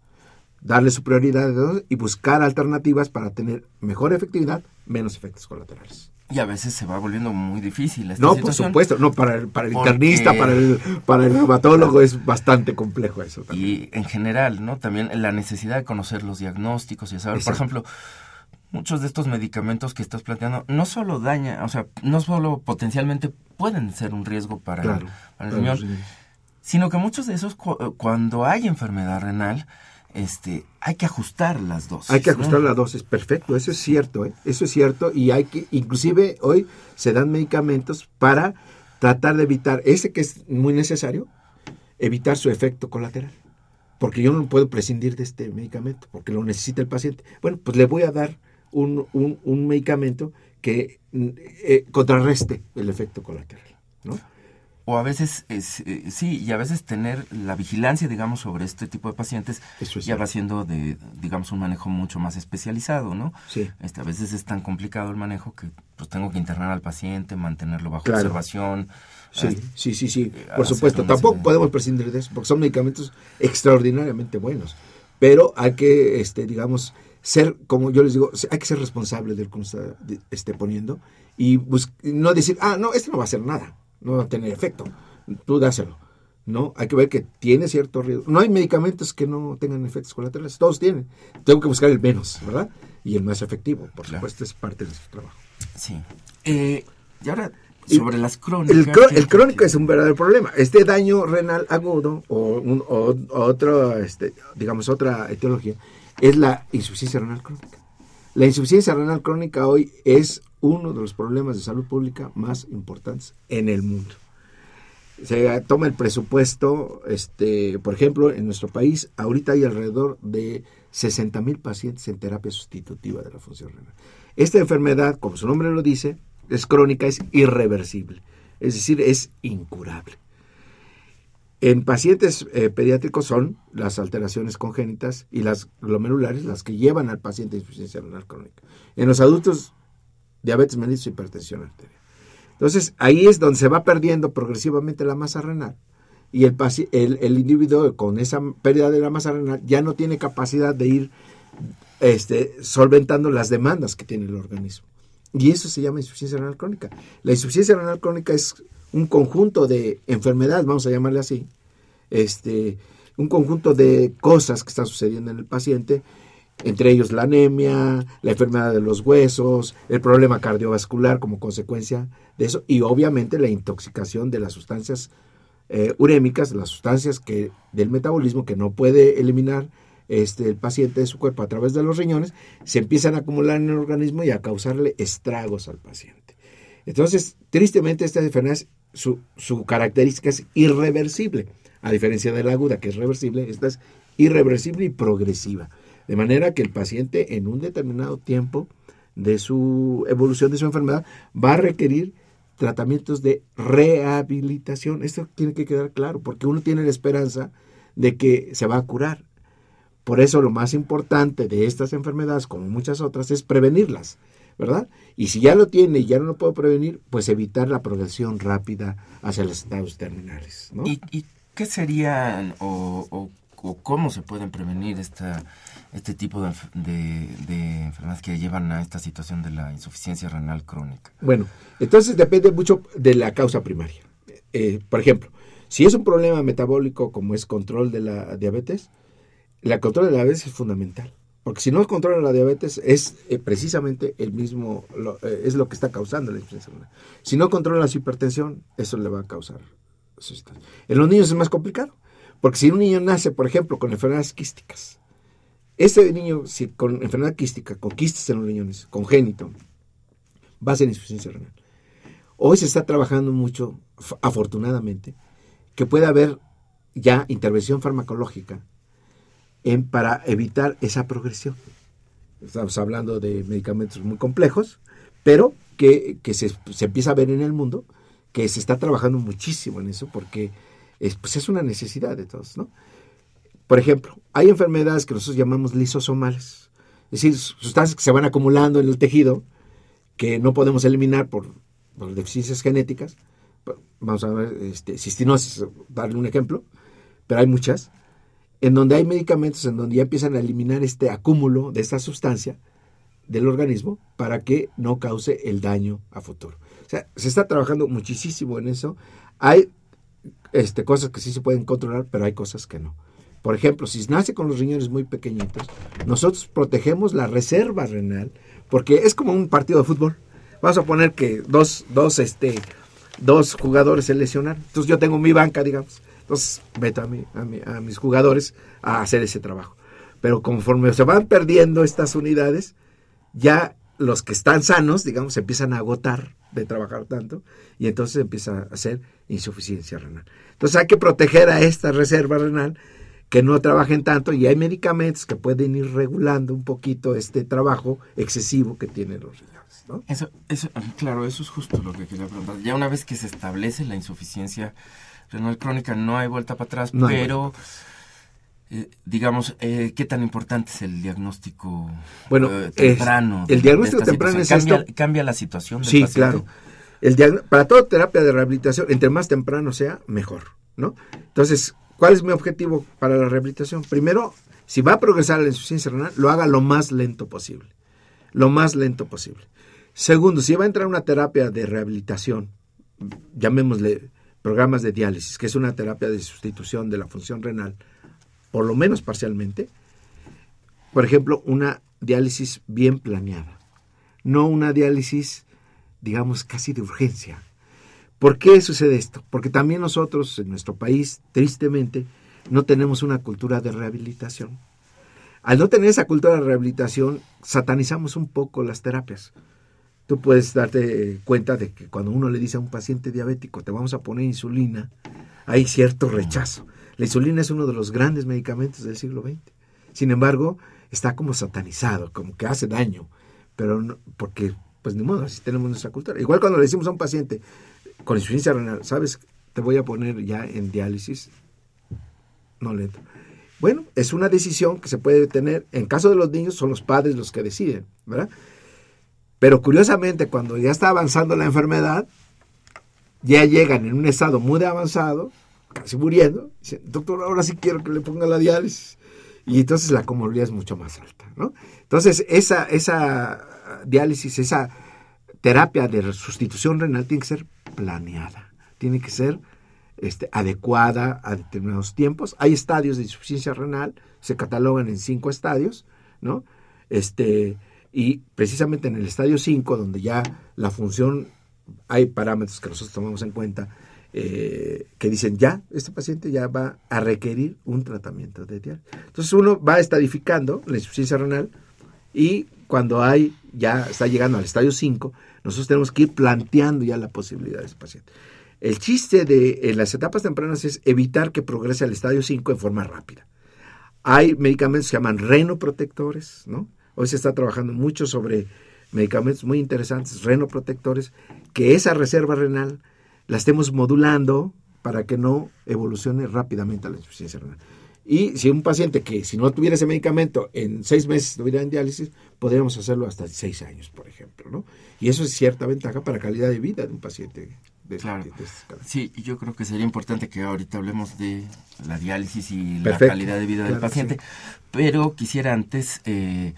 S2: Darle su prioridad y buscar alternativas para tener mejor efectividad, menos efectos colaterales.
S1: Y a veces se va volviendo muy difícil esta
S2: No, por supuesto, no, para el, para el internista, para el, para el reumatólogo es bastante complejo eso
S1: también. Y en general, ¿no? También la necesidad de conocer los diagnósticos y saber, por ejemplo, muchos de estos medicamentos que estás planteando no solo dañan, o sea, no solo potencialmente pueden ser un riesgo para, el riñón, sino que muchos de esos cuando hay enfermedad renal, este, hay que ajustar las dosis.
S2: Hay que ajustar las dosis, perfecto, eso es cierto, ¿eh? eso es cierto y hay que, inclusive hoy se dan medicamentos para tratar de evitar ese que es muy necesario, evitar su efecto colateral, porque yo no puedo prescindir de este medicamento, porque lo necesita el paciente. Bueno, pues le voy a dar un, un, medicamento que eh, contrarreste el efecto colateral, ¿no?
S1: O a veces, es, eh, sí, y a veces tener la vigilancia, digamos, sobre este tipo de pacientes ya va siendo de, digamos, un manejo mucho más especializado, ¿no?
S2: Sí.
S1: Este, a veces es tan complicado el manejo que pues tengo que internar al paciente, mantenerlo bajo observación.
S2: Sí, sí, sí, sí, eh, por supuesto. Tampoco podemos prescindir de eso, porque son medicamentos extraordinariamente buenos. Pero hay que, este, digamos, ser, como yo les digo, hay que ser responsable del que uno está este, poniendo y no decir, ah, no, este no va a hacer nada no va a tener efecto. Tú dáselo. ¿no? Hay que ver que tiene cierto riesgo. No hay medicamentos que no tengan efectos colaterales, todos tienen. Tengo que buscar el menos, ¿verdad? Y el más efectivo, por supuesto, es parte de nuestro trabajo.
S1: Sí. Eh, y ahora, sobre las crónicas.
S2: El, crónico es un verdadero problema. Este daño renal agudo, o, un, otro, este, digamos, otra etiología, es la insuficiencia renal crónica. La insuficiencia renal crónica hoy es uno de los problemas de salud pública más importantes en el mundo. Se toma el presupuesto, este, por ejemplo, en nuestro país, ahorita hay alrededor de 60 mil pacientes en terapia sustitutiva de la función renal. Esta enfermedad, como su nombre lo dice, es crónica, es irreversible, es decir, es incurable. En pacientes eh, pediátricos son las alteraciones congénitas y las glomerulares las que llevan al paciente a insuficiencia renal crónica. En los adultos diabetes mellitus, hipertensión arterial. Entonces, ahí es donde se va perdiendo progresivamente la masa renal y el, el, individuo con esa pérdida de la masa renal ya no tiene capacidad de ir este, solventando las demandas que tiene el organismo. Y eso se llama insuficiencia renal crónica. La insuficiencia renal crónica es un conjunto de enfermedades, vamos a llamarle así, este, un conjunto de cosas que están sucediendo en el paciente entre ellos la anemia, la enfermedad de los huesos, el problema cardiovascular como consecuencia de eso y obviamente la intoxicación de las sustancias eh, urémicas, las sustancias que del metabolismo que no puede eliminar este, el paciente de su cuerpo a través de los riñones, se empiezan a acumular en el organismo y a causarle estragos al paciente. Entonces, tristemente, esta enfermedad, su, su característica es irreversible, a diferencia de la aguda, que es reversible, esta es irreversible y progresiva. De manera que el paciente en un determinado tiempo de su evolución de su enfermedad va a requerir tratamientos de rehabilitación. Esto tiene que quedar claro, porque uno tiene la esperanza de que se va a curar. Por eso lo más importante de estas enfermedades, como muchas otras, es prevenirlas, ¿verdad? Y si ya lo tiene y ya no lo puedo prevenir, pues evitar la progresión rápida hacia los estados terminales.
S1: ¿Y, qué serían o, o cómo se pueden prevenir esta este tipo de, de, enfermedades que llevan a esta situación de la insuficiencia renal crónica?
S2: Bueno, entonces depende mucho de la causa primaria. Eh, por ejemplo, si es un problema metabólico como es control de la diabetes, la control de la diabetes es fundamental. Porque si no controla la diabetes, es eh, precisamente el mismo, eh, es lo que está causando la insuficiencia renal. Si no controla la hipertensión, eso le va a causar. En los niños es más complicado. Porque si un niño nace, por ejemplo, con enfermedades quísticas, ese niño si con enfermedad quística, con quistes en los riñones, congénito, va a ser insuficiencia renal. Hoy se está trabajando mucho, afortunadamente, que puede haber ya intervención farmacológica en, para evitar esa progresión. Estamos hablando de medicamentos muy complejos, pero que, se, empieza a ver en el mundo que se está trabajando muchísimo en eso porque es, pues es una necesidad de todos, ¿no? Por ejemplo, hay enfermedades que nosotros llamamos lisosomales, es decir, sustancias que se van acumulando en el tejido que no podemos eliminar por, por deficiencias genéticas. Vamos a ver, este, cistinosis, darle un ejemplo, pero hay muchas en donde hay medicamentos en donde ya empiezan a eliminar este acúmulo de esta sustancia del organismo para que no cause el daño a futuro. O sea, se está trabajando muchísimo en eso. Hay este, cosas que sí se pueden controlar, pero hay cosas que no. Por ejemplo, si nace con los riñones muy pequeñitos, nosotros protegemos la reserva renal, porque es como un partido de fútbol. Vamos a poner que dos, dos, este, dos jugadores se lesionan. Entonces yo tengo mi banca, digamos. Entonces, meto a, a, mis jugadores a hacer ese trabajo. Pero conforme se van perdiendo estas unidades, ya los que están sanos, digamos, se empiezan a agotar de trabajar tanto y entonces empieza a hacer insuficiencia renal. Entonces hay que proteger a esta reserva renal que no trabajen tanto y hay medicamentos que pueden ir regulando un poquito este trabajo excesivo que tienen los riñones.
S1: eso, claro, eso es justo lo que quería preguntar. Ya una vez que se establece la insuficiencia renal crónica no hay vuelta para atrás, pero eh, digamos, eh, ¿qué tan importante es el diagnóstico
S2: bueno, eh, temprano? el diagnóstico temprano es
S1: cambia,
S2: esto.
S1: cambia la situación
S2: del sí, claro. El para toda terapia de rehabilitación, entre más temprano sea, mejor, ¿no? Entonces, ¿cuál es mi objetivo para la rehabilitación? Primero, si va a progresar la insuficiencia renal, lo haga lo más lento posible. Lo más lento posible. Segundo, si va a entrar una terapia de rehabilitación, llamémosle programas de diálisis, que es una terapia de sustitución de la función renal, por lo menos parcialmente, por ejemplo, una diálisis bien planeada, no una diálisis, digamos, casi de urgencia. ¿Por qué sucede esto? Porque también nosotros en nuestro país, tristemente, no tenemos una cultura de rehabilitación. Al no tener esa cultura de rehabilitación, satanizamos un poco las terapias tú puedes darte cuenta de que cuando uno le dice a un paciente diabético, te vamos a poner insulina, hay cierto rechazo. La insulina es uno de los grandes medicamentos del siglo XX. Sin embargo, está como satanizado, como que hace daño, pero no, porque, pues ni modo, así tenemos nuestra cultura. Igual cuando le decimos a un paciente con insuficiencia renal, ¿sabes? Te voy a poner ya en diálisis, no lento. Bueno, es una decisión que se puede tener. En caso de los niños, son los padres los que deciden, ¿verdad? Pero curiosamente, cuando ya está avanzando la enfermedad, ya llegan en un estado muy avanzado, casi muriendo, dicen, doctor, ahora sí quiero que le ponga la diálisis. Y entonces la comorbilidad es mucho más alta. ¿no? Entonces, esa, esa diálisis, esa terapia de sustitución renal tiene que ser planeada, tiene que ser este, adecuada a determinados tiempos. Hay estadios de insuficiencia renal, se catalogan en cinco estadios, ¿no? Este, y precisamente en el estadio 5, donde ya la función, hay parámetros que nosotros tomamos en cuenta, eh, que dicen ya, este paciente ya va a requerir un tratamiento de. Entonces uno va estadificando la insuficiencia renal y cuando hay, ya está llegando al estadio 5, nosotros tenemos que ir planteando ya la posibilidad de ese paciente. El chiste de las etapas tempranas es evitar que progrese al estadio 5 en forma rápida. Hay medicamentos que se llaman renoprotectores, ¿no? Hoy se está trabajando mucho sobre medicamentos muy interesantes, renoprotectores, que esa reserva renal la estemos modulando para que no evolucione rápidamente a la insuficiencia renal. Y si un paciente que si no tuviera ese medicamento en seis meses estuviera en diálisis, podríamos hacerlo hasta seis años, por ejemplo. ¿no? Y eso es cierta ventaja para la calidad de vida de un paciente. De,
S1: claro. sí, yo creo que sería importante que ahorita hablemos de la diálisis y la calidad de vida del paciente, pero quisiera antes... Eh,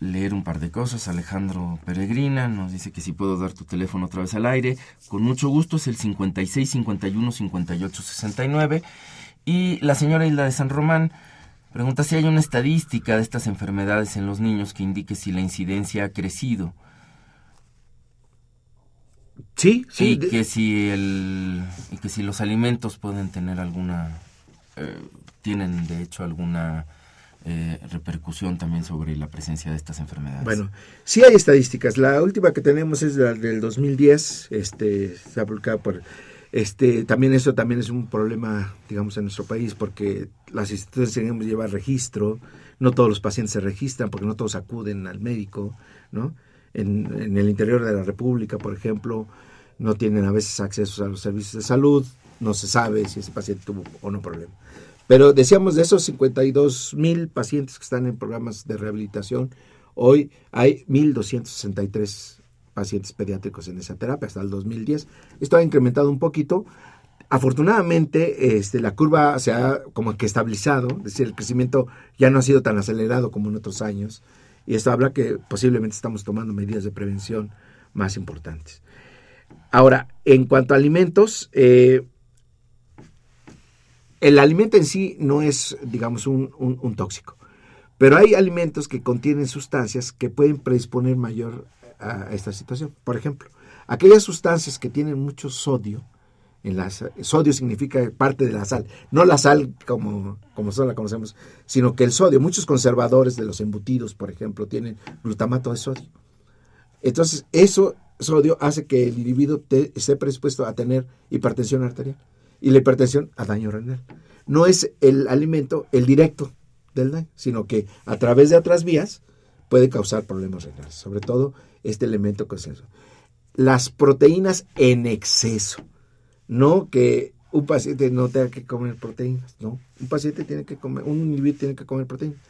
S1: leer un par de cosas. Alejandro Peregrina nos dice que si puedo dar tu teléfono otra vez al aire. Con mucho gusto es el 56 51 58 69. Y la señora Hilda de San Román Pregunta si hay una estadística de estas enfermedades en los niños que indique si la incidencia ha crecido.
S2: Sí, sí.
S1: Y que si el y que si los alimentos pueden tener alguna eh, tienen de hecho alguna eh, repercusión también sobre la presencia de estas enfermedades.
S2: Bueno, sí hay estadísticas. La última que tenemos es la del 2010, este, se ha publicado por, este, también eso también es un problema, digamos, en nuestro país, porque las instituciones tenemos que llevar registro, no todos los pacientes se registran, porque no todos acuden al médico, ¿no? En, en el interior de la República, por ejemplo, no tienen a veces acceso a los servicios de salud, no se sabe si ese paciente tuvo o no problema. Pero decíamos de esos 52 mil pacientes que están en programas de rehabilitación, hoy hay 1.263 pacientes pediátricos en esa terapia hasta el 2010. Esto ha incrementado un poquito. Afortunadamente, este, la curva se ha como que estabilizado, es decir, el crecimiento ya no ha sido tan acelerado como en otros años. Y esto habla que posiblemente estamos tomando medidas de prevención más importantes. Ahora, en cuanto a alimentos, eh, el alimento en sí no es, digamos, un, tóxico, pero hay alimentos que contienen sustancias que pueden predisponer mayor a esta situación. Por ejemplo, aquellas sustancias que tienen mucho sodio, en las, sodio significa parte de la sal, no la sal como, como solo la conocemos, sino que el sodio, muchos conservadores de los embutidos, por ejemplo, tienen glutamato de sodio. Entonces, eso sodio hace que el individuo esté predispuesto a tener hipertensión arterial y la hipertensión a daño renal. No es el alimento el directo del daño, sino que a través de otras vías puede causar problemas renales, sobre todo este elemento que es. Las proteínas en exceso, no que un paciente no tenga que comer proteínas, no, un paciente tiene que comer, un individuo tiene que comer proteínas,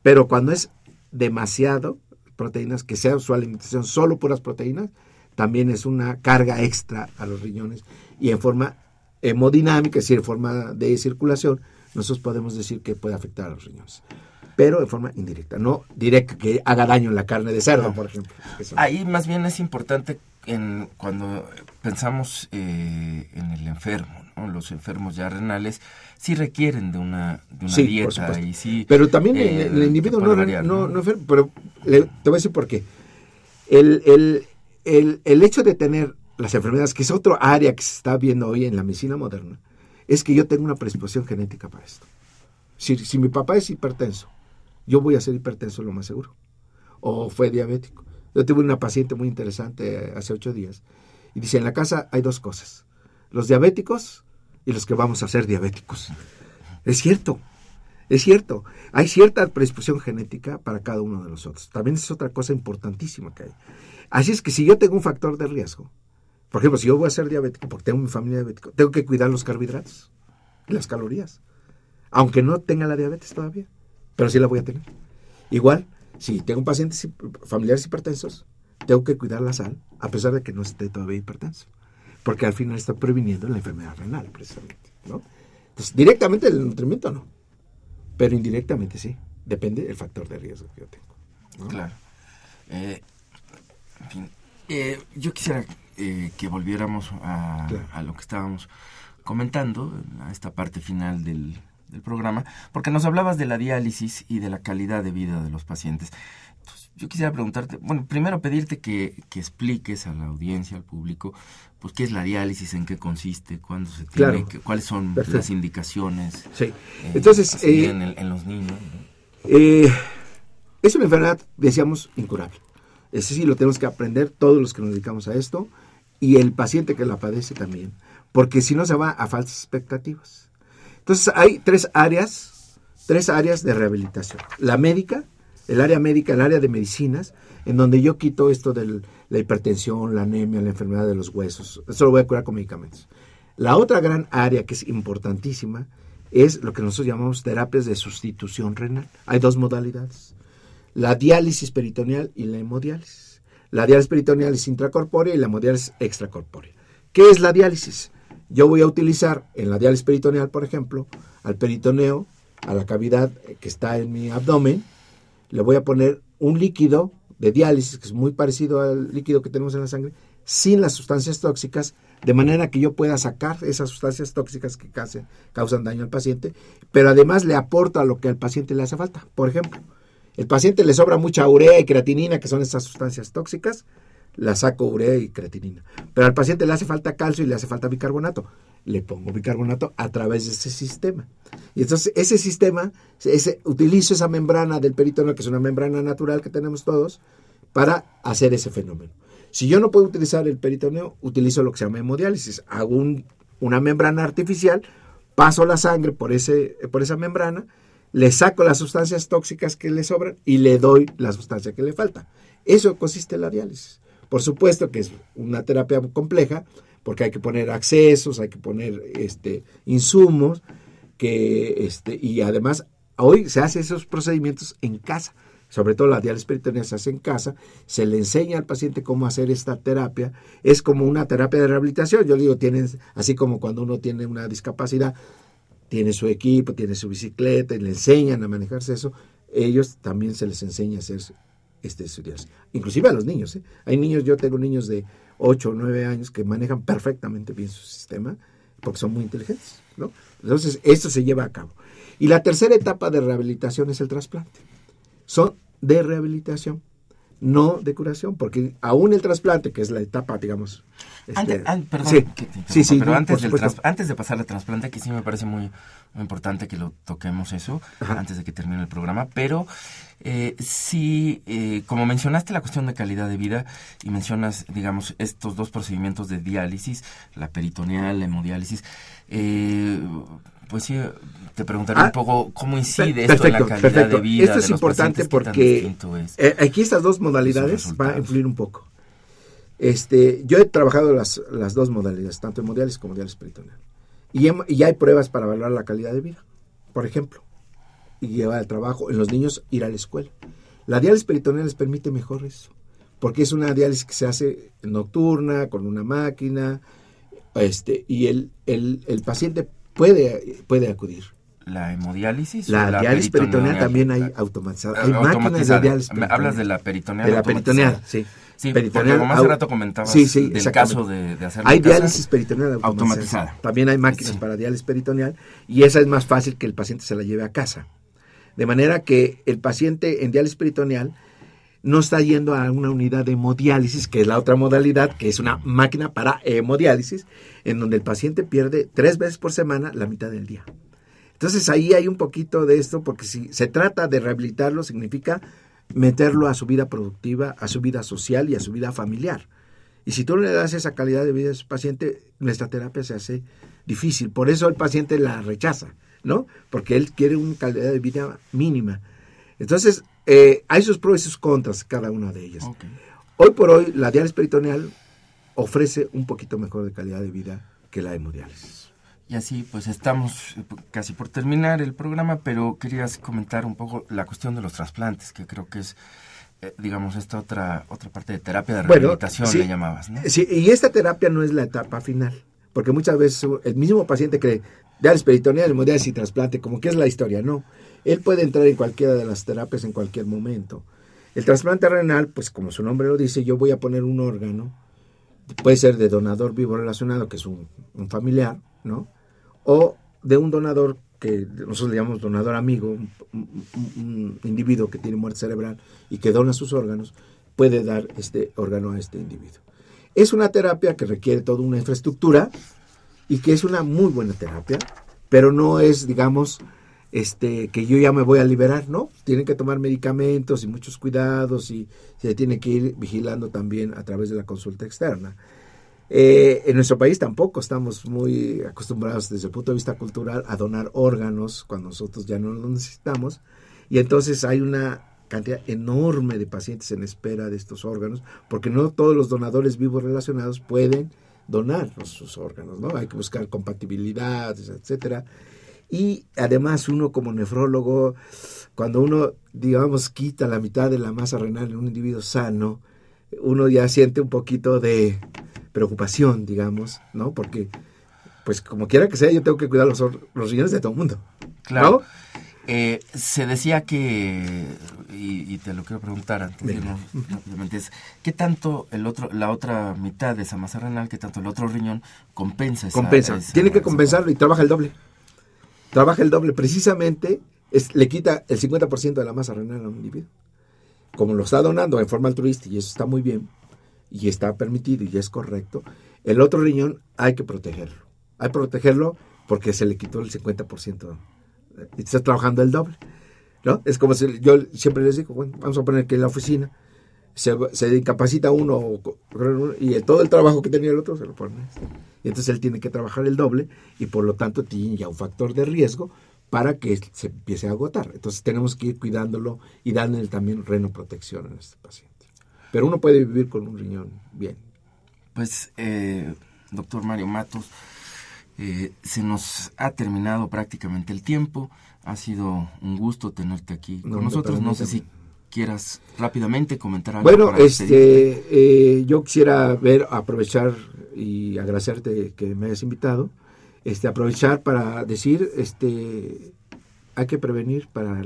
S2: pero cuando es demasiado proteínas, que sea su alimentación solo puras proteínas, también es una carga extra a los riñones y en forma hemodinámica, es decir, en forma de circulación, nosotros podemos decir que puede afectar a los riñones. Pero en forma indirecta, no directa, que haga daño en la carne de cerdo, por ejemplo.
S1: Ahí más bien es importante en, cuando pensamos eh, en el enfermo, los enfermos ya renales, sí requieren de una, de una dieta. Y sí,
S2: pero también el, eh, individuo no, no, no, enfermo, pero te voy a decir por qué. El, el, el, el hecho de tener las enfermedades, que es otro área que se está viendo hoy en la medicina moderna, es que yo tengo una predisposición genética para esto. Si, mi papá es hipertenso, yo voy a ser hipertenso lo más seguro. O fue diabético. Yo tuve una paciente muy interesante hace ocho días y dice, en la casa hay dos cosas, los diabéticos y los que vamos a ser diabéticos. Es cierto, es cierto. Hay cierta predisposición genética para cada uno de nosotros. También es otra cosa importantísima que hay. Así es que si yo tengo un factor de riesgo, por ejemplo, si yo voy a ser diabético, porque tengo mi familia diabética, tengo que cuidar los carbohidratos y las calorías. Aunque no tenga la diabetes todavía, pero sí la voy a tener. Igual, si tengo pacientes familiares hipertensos, tengo que cuidar la sal, a pesar de que no esté todavía hipertenso. Porque al final está previniendo la enfermedad renal, precisamente. Entonces, directamente el nutrimiento no, pero indirectamente sí. Depende del factor de riesgo que yo tengo.
S1: Claro. Eh, en fin, eh, yo quisiera eh, que volviéramos a, lo que estábamos comentando, a esta parte final del, programa, porque nos hablabas de la diálisis y de la calidad de vida de los pacientes. yo quisiera preguntarte, bueno, primero pedirte que, expliques a la audiencia, al público, pues qué es la diálisis, en qué consiste, cuándo se tiene, cuáles son las indicaciones.
S2: Sí. Eh, Entonces,
S1: en, los niños.
S2: es una enfermedad, decíamos, incurable. Ese sí lo tenemos que aprender todos los que nos dedicamos a esto y el paciente que la padece también, porque si no se va a falsas expectativas. Entonces hay tres áreas, tres áreas de rehabilitación. La médica, el área médica, el área de medicinas, en donde yo quito esto de la hipertensión, la anemia, la enfermedad de los huesos. Eso lo voy a curar con medicamentos. La otra gran área que es importantísima es lo que nosotros llamamos terapias de sustitución renal. Hay dos modalidades, la diálisis peritoneal y la hemodiálisis. La diálisis peritoneal es intracorpórea y la hemodiálisis extracorpórea. ¿Qué es la diálisis? Yo voy a utilizar en la diálisis peritoneal, por ejemplo, al peritoneo, a la cavidad que está en mi abdomen, le voy a poner un líquido de diálisis, que es muy parecido al líquido que tenemos en la sangre, sin las sustancias tóxicas, de manera que yo pueda sacar esas sustancias tóxicas que causan daño al paciente, pero además le aporta lo que al paciente le hace falta. Por ejemplo, el paciente le sobra mucha urea y creatinina, que son estas sustancias tóxicas, la saco urea y creatinina. Pero al paciente le hace falta calcio y le hace falta bicarbonato. Le pongo bicarbonato a través de ese sistema. Y entonces ese sistema, ese, utilizo esa membrana del peritoneo, que es una membrana natural que tenemos todos, para hacer ese fenómeno. Si yo no puedo utilizar el peritoneo, utilizo lo que se llama hemodiálisis. Hago una membrana artificial, paso la sangre por, ese, por esa membrana, le saco las sustancias tóxicas que le sobran y le doy la sustancia que le falta. Eso consiste en la diálisis. Por supuesto que es una terapia compleja, porque hay que poner accesos, hay que poner este, insumos, que, este, y además hoy se hacen esos procedimientos en casa, sobre todo la diálisis peritoneal se hace en casa, se le enseña al paciente cómo hacer esta terapia, es como una terapia de rehabilitación, yo digo, tienen, así como cuando uno tiene una discapacidad, tiene su equipo, tiene su bicicleta, y le enseñan a manejarse eso, ellos también se les enseña a hacer este, inclusive a los niños. ¿eh? Hay niños, yo tengo niños de 8 o 9 años que manejan perfectamente bien su sistema porque son muy inteligentes. ¿no? Entonces, esto se lleva a cabo. Y la tercera etapa de rehabilitación es el trasplante. Son de rehabilitación no de curación, porque aún el trasplante, que es la etapa, digamos...
S1: Este, perdón, sí, sí, pero antes, antes de pasar al trasplante, que sí me parece muy, importante que lo toquemos eso, antes de que termine el programa, pero eh, sí, eh, como mencionaste la cuestión de calidad de vida y mencionas, digamos, estos dos procedimientos de diálisis, la peritoneal, la hemodiálisis, eh, pues sí, te preguntaré un ah, poco cómo incide esto en la calidad de vida.
S2: Esto es importante porque eh, aquí estas dos modalidades van a influir un poco. Este, yo he trabajado las, las dos modalidades, tanto hemodiálisis como diálisis peritoneal. Y, y hay pruebas para evaluar la calidad de vida. Por ejemplo, y llevar al trabajo, en los niños ir a la escuela. La diálisis peritoneal les permite mejor eso, porque es una diálisis que se hace nocturna, con una máquina, este, y el, el, el paciente puede, puede acudir.
S1: ¿La hemodiálisis?
S2: La, diálisis peritoneal, también hay automatizada. Hay máquinas de diálisis
S1: Hablas de la peritoneal.
S2: De la peritoneal, sí.
S1: Sí, peritoneal, como hace rato comentabas sí, sí, del caso de, de hacerlo
S2: Hay diálisis peritoneal automatizada. También hay máquinas para diálisis peritoneal y esa es más fácil que el paciente se la lleve a casa. De manera que el paciente en diálisis peritoneal no está yendo a una unidad de hemodiálisis, que es la otra modalidad, que es una máquina para hemodiálisis, en donde el paciente pierde tres veces por semana la mitad del día. Entonces ahí hay un poquito de esto, porque si se trata de rehabilitarlo, significa meterlo a su vida productiva, a su vida social y a su vida familiar. Y si tú no le das esa calidad de vida a su paciente, nuestra terapia se hace difícil. Por eso el paciente la rechaza, ¿no? Porque él quiere una calidad de vida mínima. Entonces, eh, hay sus pros y sus contras, cada una de ellas. Hoy por hoy, la diálisis peritoneal ofrece un poquito mejor de calidad de vida que la hemodiálisis.
S1: Y así, pues estamos casi por terminar el programa, pero querías comentar un poco la cuestión de los trasplantes, que creo que es, eh, digamos, esta otra otra parte de terapia de rehabilitación, le llamabas, ¿no?
S2: Sí, y esta terapia no es la etapa final, porque muchas veces el mismo paciente cree, diálisis peritoneal, hemodiálisis y trasplante, como que es la historia, no. Él puede entrar en cualquiera de las terapias en cualquier momento. El trasplante renal, pues como su nombre lo dice, yo voy a poner un órgano, puede ser de donador vivo relacionado, que es un, familiar, ¿no? O de un donador que nosotros le llamamos donador amigo, un, individuo que tiene muerte cerebral y que dona sus órganos, puede dar este órgano a este individuo. Es una terapia que requiere toda una infraestructura y que es una muy buena terapia, pero no es, digamos, este, que yo ya me voy a liberar, ¿no? Tienen que tomar medicamentos y muchos cuidados y se tiene que ir vigilando también a través de la consulta externa. Eh, en nuestro país tampoco estamos muy acostumbrados desde el punto de vista cultural a donar órganos cuando nosotros ya no los necesitamos y entonces hay una cantidad enorme de pacientes en espera de estos órganos porque no todos los donadores vivos relacionados pueden donar sus órganos, ¿no? Hay que buscar compatibilidades, etcétera y además uno como nefrólogo, cuando uno, digamos, quita la mitad de la masa renal en un individuo sano, uno ya siente un poquito de preocupación, digamos, ¿no? Porque, pues como quiera que sea, yo tengo que cuidar los, los riñones de todo el mundo. Claro.
S1: Eh, se decía que, y, te lo quiero preguntar antes de rápidamente, es ¿qué tanto el otro, la otra mitad de esa masa renal, qué tanto el otro riñón compensa esa,
S2: Compensa, tiene que compensarlo y trabaja el doble. Trabaja el doble, precisamente es, le quita el 50% de la masa renal a un individuo. Como lo está donando en forma altruista y eso está muy bien, y está permitido y es correcto, el otro riñón hay que protegerlo. Hay que protegerlo porque se le quitó el 50% y está trabajando el doble. ¿no? Es como si yo siempre les digo, bueno, vamos a poner que en la oficina se, se incapacita uno y todo el trabajo que tenía el otro se lo pone. Entonces él tiene que trabajar el doble y por lo tanto tiene ya un factor de riesgo para que se empiece a agotar. Entonces tenemos que ir cuidándolo y dándole también renoprotección a este paciente. Pero uno puede vivir con un riñón bien.
S1: Pues, eh, doctor Mario Matos, eh, se nos ha terminado prácticamente el tiempo. Ha sido un gusto tenerte aquí con nosotros. No sé si quieras rápidamente comentar algo.
S2: Bueno, este, eh, yo quisiera ver, aprovechar y agradecerte que me hayas invitado. Este, aprovechar para decir, este, hay que prevenir para,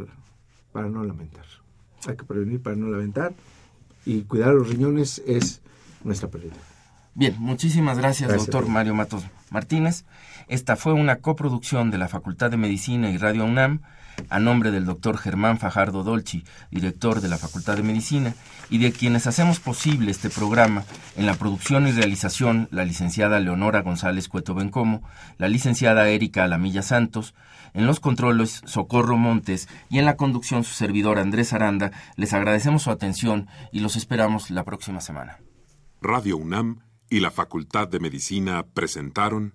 S2: para no lamentar. Hay que prevenir para no lamentar y cuidar los riñones es nuestra prioridad.
S1: Bien, muchísimas gracias, doctor Mario Matos Martínez. Esta fue una coproducción de la Facultad de Medicina y Radio UNAM a nombre del doctor Germán Fajardo Dolci, director de la Facultad de Medicina, y de quienes hacemos posible este programa en la producción y realización la licenciada Leonora González Cueto Bencomo, la licenciada Erika Alamilla Santos, en los controles Socorro Montes y en la conducción su servidor Andrés Aranda. Les agradecemos su atención y los esperamos la próxima semana.
S3: Radio UNAM y la Facultad de Medicina presentaron